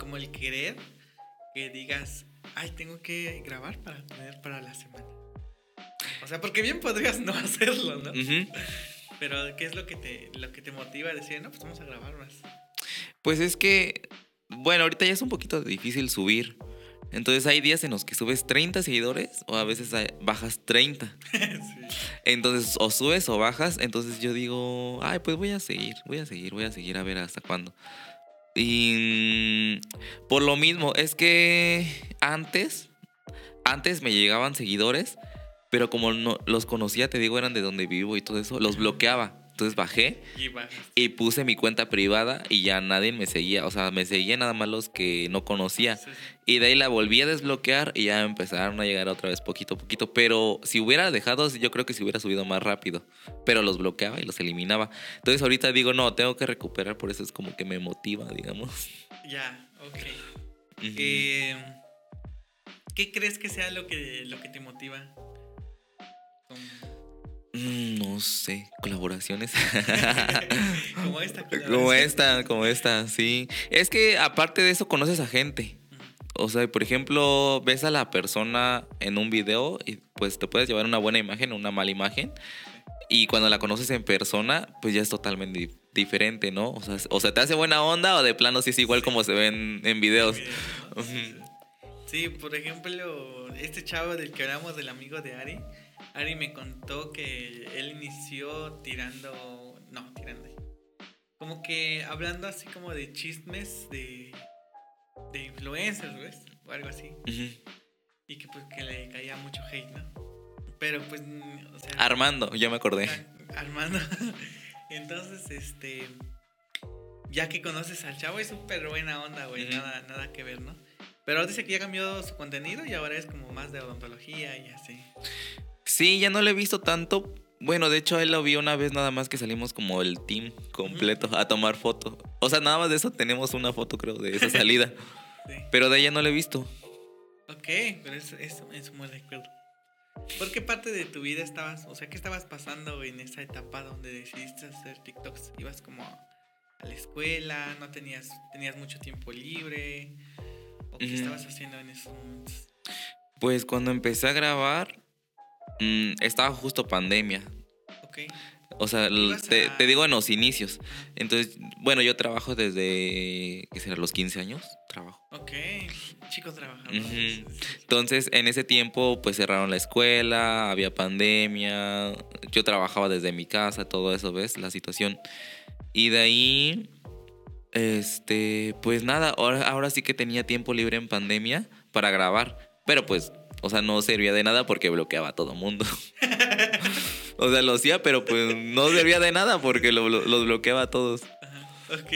como el querer que digas, ay, tengo que grabar para tener para la semana. O sea, porque bien podrías no hacerlo, ¿no? Pero ¿qué es lo que te lo que te motiva a decir, no, pues vamos a grabar más? Pues es que bueno, ahorita ya es un poquito difícil subir entonces hay días en los que subes 30 seguidores o a veces bajas 30. Entonces o subes o bajas. Entonces yo digo, ay, pues voy a seguir, voy a seguir, voy a seguir a ver hasta cuándo. Y mm, por lo mismo, es que antes, antes me llegaban seguidores, pero como no los conocía, te digo, eran de donde vivo y todo eso, los bloqueaba. Entonces bajé y, puse mi cuenta privada y ya nadie me seguía. O sea, me seguían nada más los que no conocía. Y de ahí la volví a desbloquear y ya empezaron a llegar otra vez poquito a poquito. Pero si hubiera dejado, yo creo que si hubiera subido más rápido. Pero los bloqueaba y los eliminaba. Entonces ahorita digo, no, tengo que recuperar. Por eso es como que me motiva, digamos. Ya, ok. Eh, ¿Qué crees que sea lo que, lo que te motiva? Mm, no sé, colaboraciones. como esta. Como esta, como esta, sí. Es que aparte de eso conoces a gente. O sea, por ejemplo, ves a la persona en un video y pues te puedes llevar una buena imagen o una mala imagen. Y cuando la conoces en persona, pues ya es totalmente diferente, ¿no? O sea, o sea, te hace buena onda o de plano sí es igual como se ven en videos. Sí, por ejemplo, este chavo del que hablamos, del amigo de Ari, Ari me contó que él inició tirando, no, tirando, como que hablando así como de chismes de, de influencers, ¿ves? O algo así. Y que pues que le caía mucho hate, ¿no? Pero pues, o sea... Armando, ya me acordé. Armando. Entonces, este... Ya que conoces al chavo, es súper buena onda, güey. nada, nada que ver, ¿no? Pero dice que ya cambió su contenido y ahora es como más de odontología y así. Sí, ya no lo he visto tanto. Bueno, de hecho, él lo vi una vez nada más que salimos como el team completo a tomar foto. O sea, nada más de eso tenemos una foto, creo, de esa salida. Pero de ella no lo he visto. Ok, pero eso es, muy recuerdo. ¿Por qué parte de tu vida estabas, o sea, qué estabas pasando en esa etapa donde decidiste hacer TikToks? ¿Ibas como a la escuela? ¿No tenías, tenías mucho tiempo libre? ¿O qué estabas haciendo en esos momentos? Pues cuando empecé a grabar, Mm, estaba justo pandemia. Ok. O sea, te, digo en los inicios. Entonces, bueno, yo trabajo desde, ¿qué será? Los 15 años. Trabajo. Ok, chicos trabajando. Entonces, en ese tiempo, pues cerraron la escuela, había pandemia. Yo trabajaba desde mi casa, todo eso, ¿ves? La situación. Y de ahí, este, pues nada, ahora, ahora sí que tenía tiempo libre en pandemia para grabar. Pero pues o sea, no servía de nada porque bloqueaba a todo mundo. o sea, lo hacía, pero pues no servía de nada porque lo, los bloqueaba a todos. Ajá. Ok.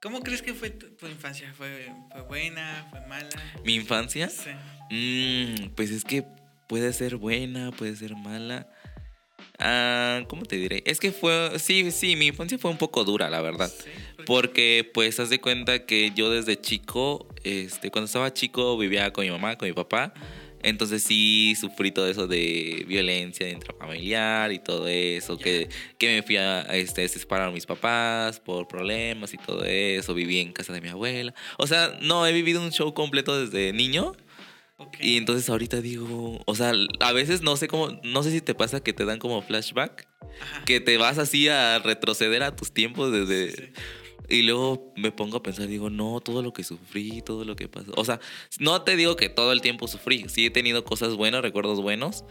¿Cómo crees que fue tu, infancia? ¿Fue, buena? ¿Fue mala? ¿Mi infancia? Sí. Mm, pues es que puede ser buena, puede ser mala. Ah, ¿Cómo te diré? Es que fue, sí, sí, mi infancia fue un poco dura, la verdad. Porque pues haz de cuenta que yo desde chico, este, cuando estaba chico vivía con mi mamá, con mi papá. Entonces sí sufrí todo eso de violencia intrafamiliar y todo eso, que, que me fui a este, separar mis papás por problemas y todo eso, viví en casa de mi abuela. O sea, no, he vivido un show completo desde niño y entonces ahorita digo, o sea, a veces no sé cómo, no sé si te pasa que te dan como flashback Ajá. que te vas así a retroceder a tus tiempos desde... Sí, sí. Y luego me pongo a pensar, digo, no, todo lo que sufrí, todo lo que pasó. O sea, no te digo que todo el tiempo sufrí, sí he tenido cosas buenas, recuerdos buenos,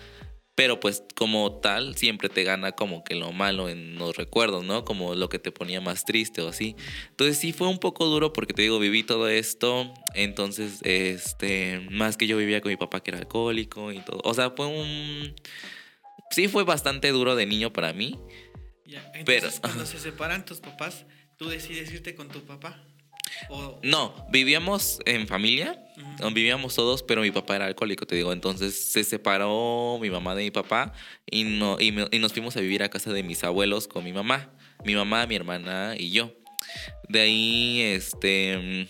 pero pues como tal, siempre te gana como que lo malo en los recuerdos, ¿no? Como lo que te ponía más triste o así. Entonces sí fue un poco duro porque te digo, viví todo esto, entonces, este, más que yo vivía con mi papá que era alcohólico y todo. O sea, fue un... Sí fue bastante duro de niño para mí. Ya. Entonces, Pero- cuando se separan tus papás, tú decides irte con tu papá. O, No, vivíamos en familia, vivíamos todos, pero mi papá era alcohólico, te digo. Entonces se separó mi mamá de mi papá y, no, y, nos fuimos a vivir a casa de mis abuelos con mi mamá. Mi mamá, mi hermana y yo. De ahí, este,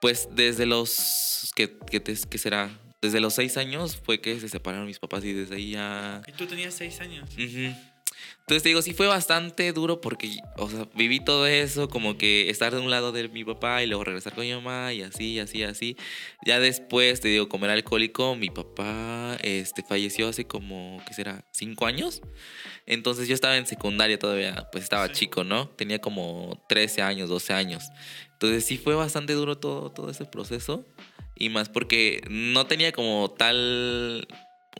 pues desde los, ¿qué, qué, te- qué será? Desde los seis años fue que se separaron mis papás y desde ahí ya... Y tú tenías seis años. Ujú. Entonces te digo, sí fue bastante duro porque, o sea, viví todo eso, como que estar de un lado de mi papá y luego regresar con mi mamá y así, así, así. Ya después, te digo, como era alcohólico, mi papá este, falleció hace como, ¿qué será? ¿Cinco años? Entonces yo estaba en secundaria todavía, pues estaba Sí. chico, ¿no? Tenía como 13 años, 12 años. Entonces sí fue bastante duro todo, todo ese proceso. Y más porque no tenía como tal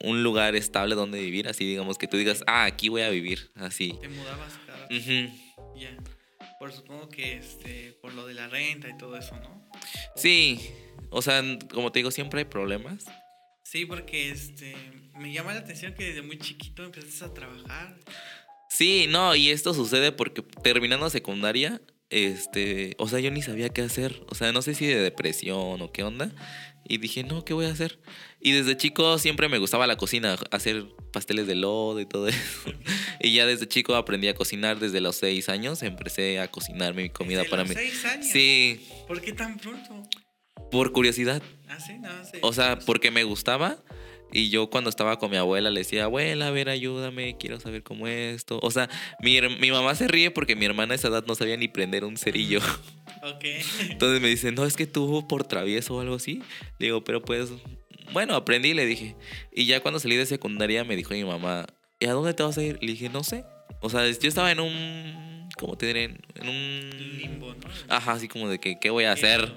un lugar estable donde vivir, así digamos que tú digas, ah, aquí voy a vivir, así. Te mudabas cada Ujú. Ya. Por supongo que este, por lo de la renta y todo eso, ¿no? Sí, o sea, como te digo, siempre hay problemas. Sí, porque este me llama la atención que desde muy chiquito empezaste a trabajar. Sí, no, y esto sucede porque terminando secundaria, este, o sea, yo ni sabía qué hacer, o sea, no sé si de depresión o qué onda, y dije, no, ¿qué voy a hacer? Y desde chico siempre me gustaba la cocina, hacer pasteles de lodo y todo eso, y ya desde chico aprendí a cocinar, desde los seis años empecé a cocinar mi comida Desde para los mí. seis años. Sí, ¿Por qué tan pronto? por curiosidad, Ah, sí, no, sí. o sea, porque me gustaba. Y yo cuando estaba con mi abuela le decía, abuela, a ver, ayúdame, quiero saber cómo esto. O sea, mi, mi mamá se ríe porque mi hermana a esa edad no sabía ni prender un cerillo. Ok. Entonces me dice, no, es que tú por travieso o algo así. Le digo, pero pues, bueno, aprendí, le dije. Y ya cuando salí de secundaria me dijo mi mamá, ¿y a dónde te vas a ir? Le dije, no sé. O sea, yo estaba en un, ¿cómo te diré? En un... Limbo, ¿no? Ajá, así como de que, ¿qué voy a hacer?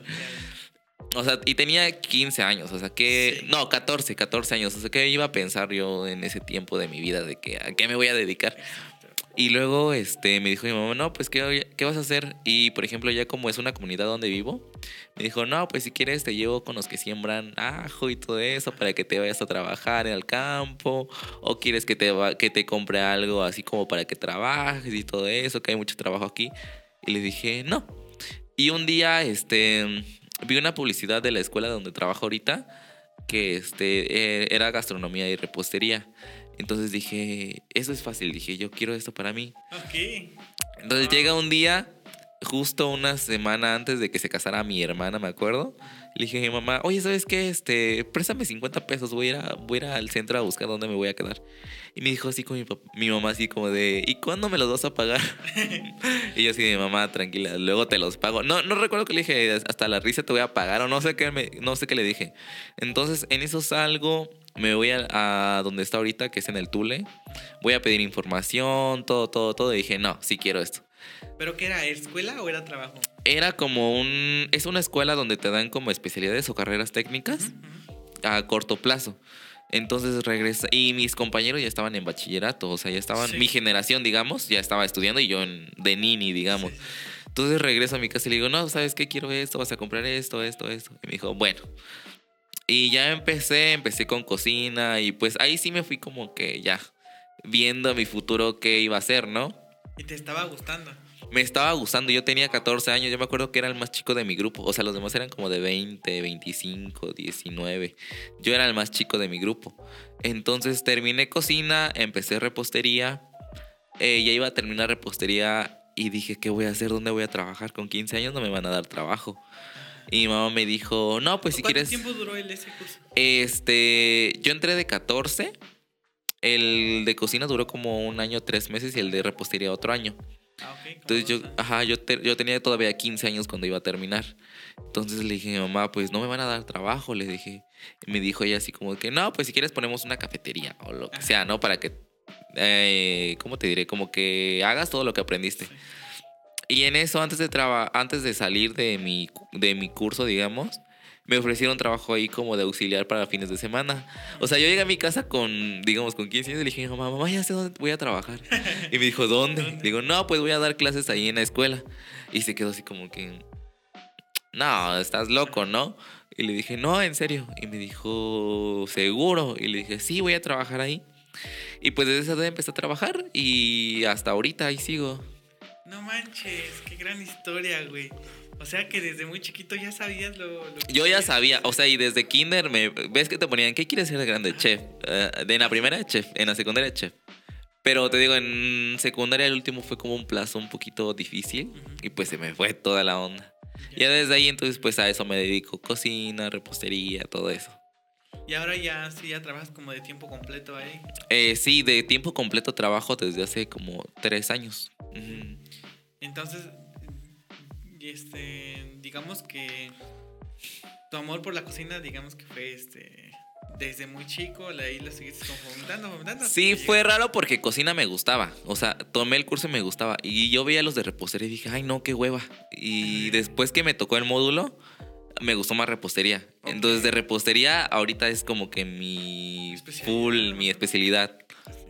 O sea, y tenía 15 años, o sea, que... Sí. No, 14, 14 años. O sea, ¿qué iba a pensar yo en ese tiempo de mi vida de que a qué me voy a dedicar? Y luego este, me dijo mi mamá, no, pues ¿qué, ¿qué vas a hacer? Y por ejemplo, ya como es una comunidad donde vivo, me dijo, no, pues si quieres te llevo con los que siembran ajo y todo eso para que te vayas a trabajar en el campo. O quieres que te, va- que te compre algo así como para que trabajes y todo eso, que hay mucho trabajo aquí. Y le dije, no. Y un día este, vi una publicidad de la escuela donde trabajo ahorita, que este, eh, era gastronomía y repostería. Entonces dije, eso es fácil, dije, yo quiero esto para mí. Ok. Entonces llega un día, justo una semana antes de que se casara mi hermana, me acuerdo. Le dije a mi mamá, oye, ¿sabes qué? Este, préstame 50 pesos, voy a, ir a, voy a ir al centro a buscar dónde me voy a quedar. Y me dijo así con mi, mi mamá, así como de, ¿y cuándo me los vas a pagar? y yo así de, mamá, tranquila, luego te los pago. No, no recuerdo que le dije, hasta la risa te voy a pagar, o no sé qué, me- no sé qué le dije. Entonces, en eso salgo, me voy a, a donde está ahorita, que es en el Tule. Voy a pedir información, todo, todo, todo. Y dije, no, sí quiero esto. ¿Pero qué era? ¿Escuela o era trabajo? Era como un. Es una escuela donde te dan como especialidades o carreras técnicas a corto plazo. Entonces regresa. Y mis compañeros ya estaban en bachillerato. O sea, ya estaban. Sí. Mi generación, digamos, ya estaba estudiando y yo en- de nini, digamos. Sí. Entonces regreso a mi casa y le digo, no, ¿sabes qué? Quiero esto, vas a comprar esto, esto, esto. Y me dijo, bueno. Y ya empecé, empecé con cocina y pues ahí sí me fui como que ya viendo mi futuro qué iba a hacer, ¿no? Y te estaba gustando. Me estaba gustando, yo tenía 14 años, yo me acuerdo que era el más chico de mi grupo, o sea, los demás eran como de 20, 25, 19. Yo era el más chico de mi grupo. Entonces terminé cocina, empecé repostería, eh, ya iba a terminar repostería y dije, ¿qué voy a hacer? ¿Dónde voy a trabajar? Con 15 años no me van a dar trabajo. Y mi mamá me dijo, no, pues si ¿Cuánto quieres... tiempo duró el ese curso? Este, yo entré de 14, el de cocina duró como un año, tres meses y el de repostería otro año. Ah, ok. como Entonces yo, ajá, yo, te- yo tenía todavía 15 años cuando iba a terminar. Entonces le dije a mi mamá, pues no me van a dar trabajo, le dije. Y me dijo ella así como que, no, pues si quieres ponemos una cafetería o lo que Ajá. sea, ¿no? Para que eh, ¿cómo te diré? Como que hagas todo lo que aprendiste. Y en eso, antes de, traba- antes de salir de mi, de mi curso, digamos, me ofrecieron trabajo ahí como de auxiliar para fines de semana. O sea, yo llegué a mi casa con, digamos, con 15 años y le dije, mamá, mamá, ya sé dónde voy a trabajar. Y me dijo, ¿dónde? Digo, no, pues voy a dar clases ahí en la escuela. Y se quedó así como que, no, estás loco, ¿no? Y le dije, no, en serio. Y me dijo, ¿seguro? Y le dije, sí, voy a trabajar ahí. Y pues desde esa edad empecé a trabajar y hasta ahorita ahí sigo. No manches, qué gran historia, güey. O sea que desde muy chiquito ya sabías lo, lo que Yo ya sabía, o sea, y desde kinder me ves que te ponían, ¿qué quieres ser de grande? Chef. Eh, en la primera chef, en la secundaria chef. Pero te digo, en secundaria el último fue como un plazo un poquito difícil y pues se me fue toda la onda. Ya desde ahí entonces pues a eso me dedico, cocina, repostería, todo eso. Y ahora ya sí ya trabajas como de tiempo completo ahí. Eh, sí, de tiempo completo trabajo desde hace como tres años. Entonces, este, digamos que tu amor por la cocina, digamos que fue este desde muy chico, ahí lo seguiste como fomentando, fomentando. Sí, fue raro porque cocina me gustaba. O sea, tomé el curso y me gustaba. Y yo veía los de repostería y dije, ay, no, qué hueva. Y después que me tocó el módulo, me gustó más repostería. Entonces, de repostería, ahorita es como que mi full, mi especialidad.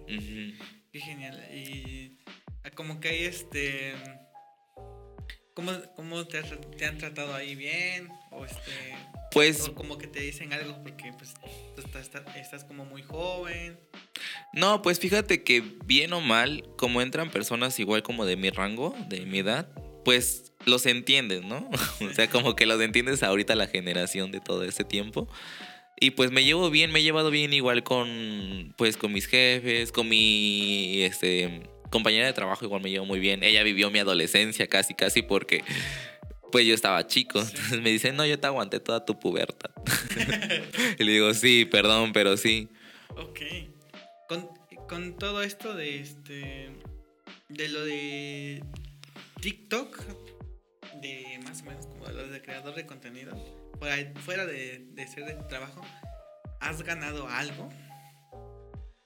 Qué genial. Y como que hay este. ¿Cómo, cómo te, han tratado ahí bien? O este. Pues o como que te dicen algo porque pues tú estás, estás- estás como muy joven. No, pues fíjate que bien o mal, como entran personas igual como de mi rango, de mi edad, pues los entiendes, ¿no? o sea, como que los entiendes ahorita la generación de todo ese tiempo. Y pues me llevo bien, me he llevado bien igual con, pues con mis jefes, con mi, este, compañera de trabajo igual me llevo muy bien. Ella vivió mi adolescencia casi, casi porque, pues yo estaba chico. Entonces me dice, no, yo te aguanté toda tu pubertad. y le digo, sí, perdón, pero sí. Ok. Con, con todo esto de este. De lo de TikTok, de más o menos como lo de creador de contenido, fuera, de, de ser de tu trabajo, ¿has ganado algo?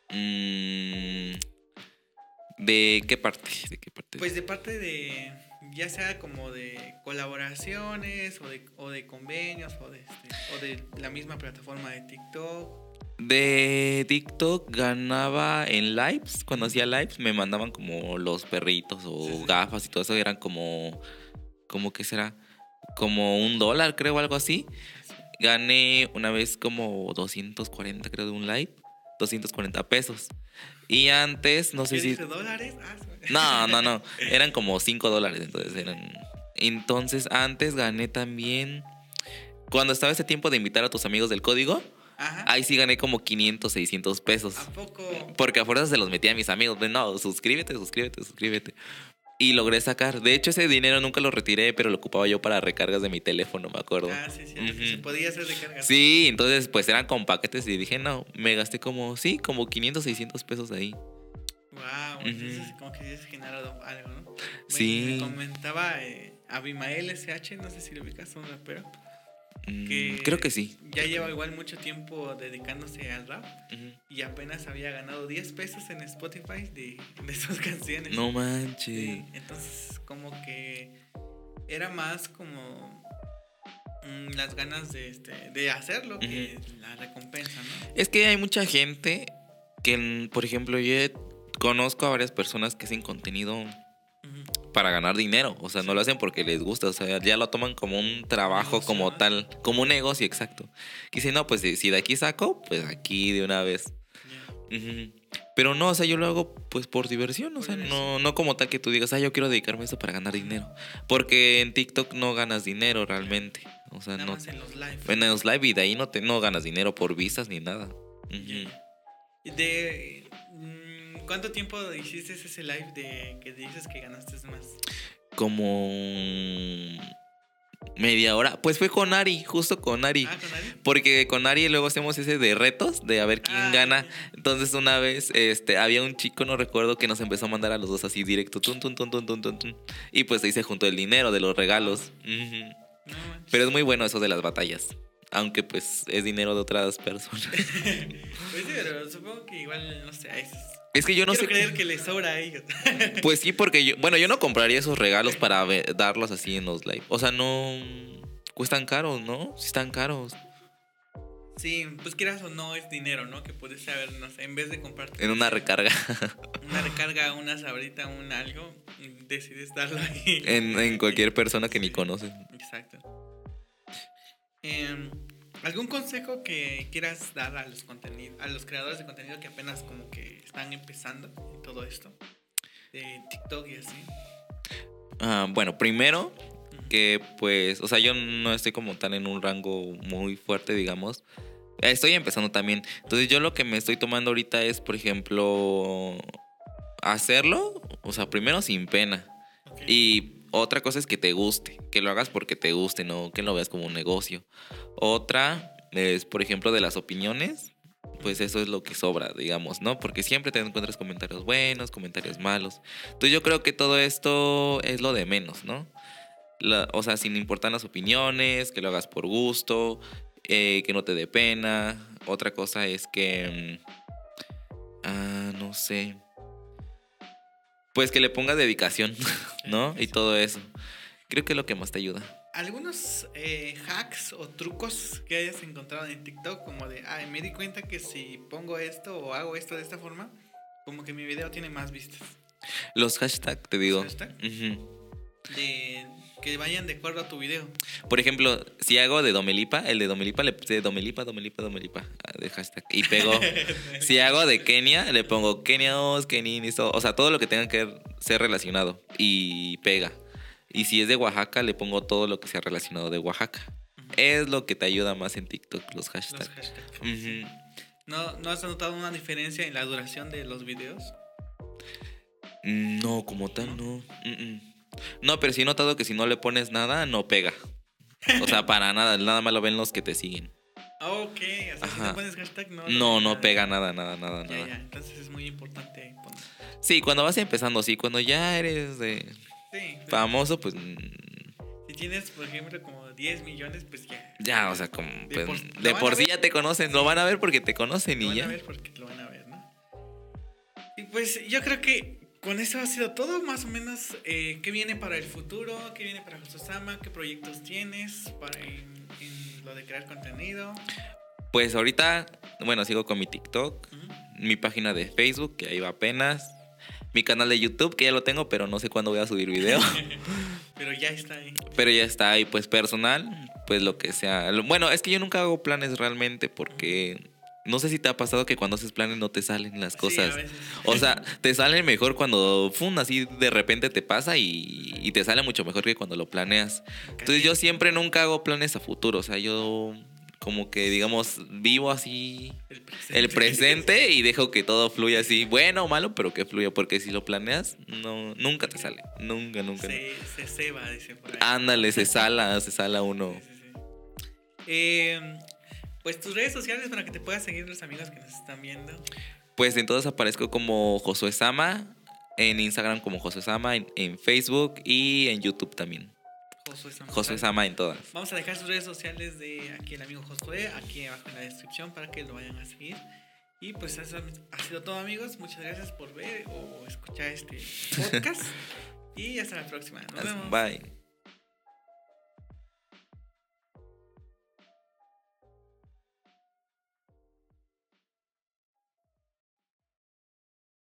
Mm, ¿De qué parte? ¿De qué parte? Pues de parte de, ya sea como de colaboraciones o de, o de convenios o de, este, o de la misma plataforma de TikTok. De TikTok ganaba en lives. Cuando hacía lives me mandaban como los perritos o Sí, sí. gafas y todo eso. Eran como. ¿Cómo que será? Como un dólar, creo, algo así. Gané una vez como 240, creo, de un live. 240 pesos. Y antes, no sé ¿Qué si. dólares? Ah. No, no, no. Eran como 5 dólares. Entonces eran. Entonces antes gané también. Cuando estaba ese tiempo de invitar a tus amigos del código, Ajá. ahí sí gané como 500, 600 pesos. ¿A poco? Porque a fuerzas se los metía a mis amigos. No, suscríbete, suscríbete, suscríbete. Y logré sacar. De hecho, ese dinero nunca lo retiré, pero lo ocupaba yo para recargas de mi teléfono, me acuerdo. Ah, sí, sí. Se podía hacer de carga. Sí, entonces pues eran con paquetes y dije, no, me gasté como, sí, como 500, 600 pesos ahí. Wow, entonces como que has generado algo, ¿no? Me- Sí. Me comentaba eh, Abimael SH, no sé si lo ubicas, un rapero, Mm, que Creo que sí. ya lleva igual mucho tiempo dedicándose al rap y apenas había ganado 10 pesos en Spotify de, de sus canciones. No manches. entonces como que era más como mm, las ganas de, este, de hacerlo que la recompensa, ¿no? Es que hay mucha gente que, mm, por ejemplo, yo conozco a varias personas que hacen contenido. Para ganar dinero. O sea, no lo hacen porque les gusta. O sea, ya lo toman como un trabajo, como tal, como un negocio, exacto. Y dicen, no, pues si si de aquí saco, pues aquí de una vez. Pero no, o sea, yo lo hago pues por diversión. O sea, no, no como tal que tú digas, ah, yo quiero dedicarme a eso para ganar dinero. Porque en TikTok no ganas dinero realmente. O sea, Nada no. más en los live. En los live y de ahí no, te, no ganas dinero por vistas ni nada. De, ¿Cuánto tiempo hiciste ese live de que dices que ganaste más? Como media hora. Pues fue con Ari, justo con Ari. Ah, con Ari. Porque con Ari luego hacemos ese de retos, de a ver quién Ah, gana. Entonces una vez este, había un chico, no recuerdo, que nos empezó a mandar a los dos así directo. Tun, tun, tun, tun, tun, tun, tun. Y pues ahí se juntó el dinero de los regalos. No. Pero es muy bueno eso de las batallas. Aunque pues es dinero de otras personas. Pues sí, pero supongo que igual, no sé, es Es que yo no Quiero sé. creer que les sobra a ellos. Pues sí, porque yo. Bueno, yo no compraría esos regalos para darlos así en los live. O sea, no. Cuestan caros, ¿no? Sí están caros. sí, pues quieras o no, es dinero, ¿no? Que puedes saber, no sé, en vez de comprarte En una recarga. una recarga, una sabrita, un algo, decides darlo ahí. en, en cualquier persona que ni conoces. Exacto. Em, ¿Algún consejo que quieras dar a los contenidos, a los creadores de contenido que apenas como que están empezando en todo esto? De TikTok y así. Ah, bueno, primero, que pues, o sea, yo no estoy como tal en un rango muy fuerte, digamos. Estoy empezando también. Entonces yo lo que me estoy tomando ahorita es, por ejemplo, hacerlo, o sea, primero sin pena. Y otra cosa es que te guste, que lo hagas porque te guste, no que lo veas como un negocio. Otra es, por ejemplo, de las opiniones, pues eso es lo que sobra, digamos, ¿no? Porque siempre te encuentras comentarios buenos, comentarios malos. Entonces yo creo que todo esto es lo de menos, ¿no? La- o sea, sin importar las opiniones, que lo hagas por gusto, eh, que no te dé pena. Otra cosa es que... mm, ah, no sé. Pues que le pongas dedicación, ¿no? Y todo eso. Creo que es lo que más te ayuda. ¿Algunos eh, hacks o trucos que hayas encontrado en TikTok? Como de, ay, me di cuenta que si pongo esto o hago esto de esta forma, como que mi video tiene más vistas. Los hashtags, te digo. De que vayan de acuerdo a tu video. Por ejemplo, si hago de Domelipa, el de Domelipa le puse Domelipa, Domelipa, Domelipa, ah, de hashtag. Y pego. si hago de Kenia, le pongo Keniaos, Keninis, todo. O sea, todo lo que tenga que ser relacionado. Y pega. Y si es de Oaxaca, le pongo todo lo que sea relacionado de Oaxaca. Es lo que te ayuda más en TikTok, los Los hashtags. hashtags. Ujú. ¿No, ¿No has notado una diferencia en la duración de los videos? No, como tal, no. Mm-mm. No, pero sí he notado que si no le pones nada, no pega. O sea, para nada, nada más lo ven los que te siguen. Ah, Ok, o sea, si no pones hashtag, no. No, no pega nada, nada, nada, Ya, nada. ya, entonces es muy importante poner. Sí, cuando vas empezando, sí, cuando ya eres de Sí, famoso, pues mm, si tienes, por ejemplo, como 10 millones, pues ya. ya, o sea, como De pues, por- de lo van por a sí ya te conocen, lo van a ver porque te conocen Lo y van ya. a ver porque lo van a ver, ¿no? Y pues yo creo que con eso ha sido todo, más o menos. eh, ¿Qué viene para el futuro? ¿Qué viene para Jososama? ¿Qué proyectos tienes para en, en lo de crear contenido? Pues ahorita, bueno, sigo con mi TikTok, mi página de Facebook, que ahí va apenas, mi canal de YouTube, que ya lo tengo, pero no sé cuándo voy a subir video. Pero ya está ahí. pero ya está ahí, pues personal, pues lo que sea. Bueno, es que yo nunca hago planes realmente porque no sé si te ha pasado que cuando haces planes no te salen las cosas. O sea, te sale mejor cuando, fum, así de repente te pasa y, y te sale mucho mejor que cuando lo planeas. Entonces yo siempre nunca hago planes a futuro. O sea, yo como que, digamos, vivo así El presente. el presente y dejo que todo fluya así, bueno o malo, pero que fluya. Porque si lo planeas, no, nunca te sale. Nunca, nunca. Se, se ceba, dice por ahí. Ándale, se sala, se sala uno. Sí, sí, sí. Eh, pues tus redes sociales para que te puedas seguir los amigos que nos están viendo. Pues entonces aparezco como Josué Sama. En Instagram como Josué Sama, en, en Facebook y en YouTube también. Josué Sama. Josué Sama en todas. Vamos a dejar sus redes sociales de aquí el amigo Josué, aquí abajo en la descripción para que lo vayan a seguir. Y pues eso ha sido todo amigos. Muchas gracias por ver o escuchar este podcast. y hasta la próxima. Nos vemos. Bye.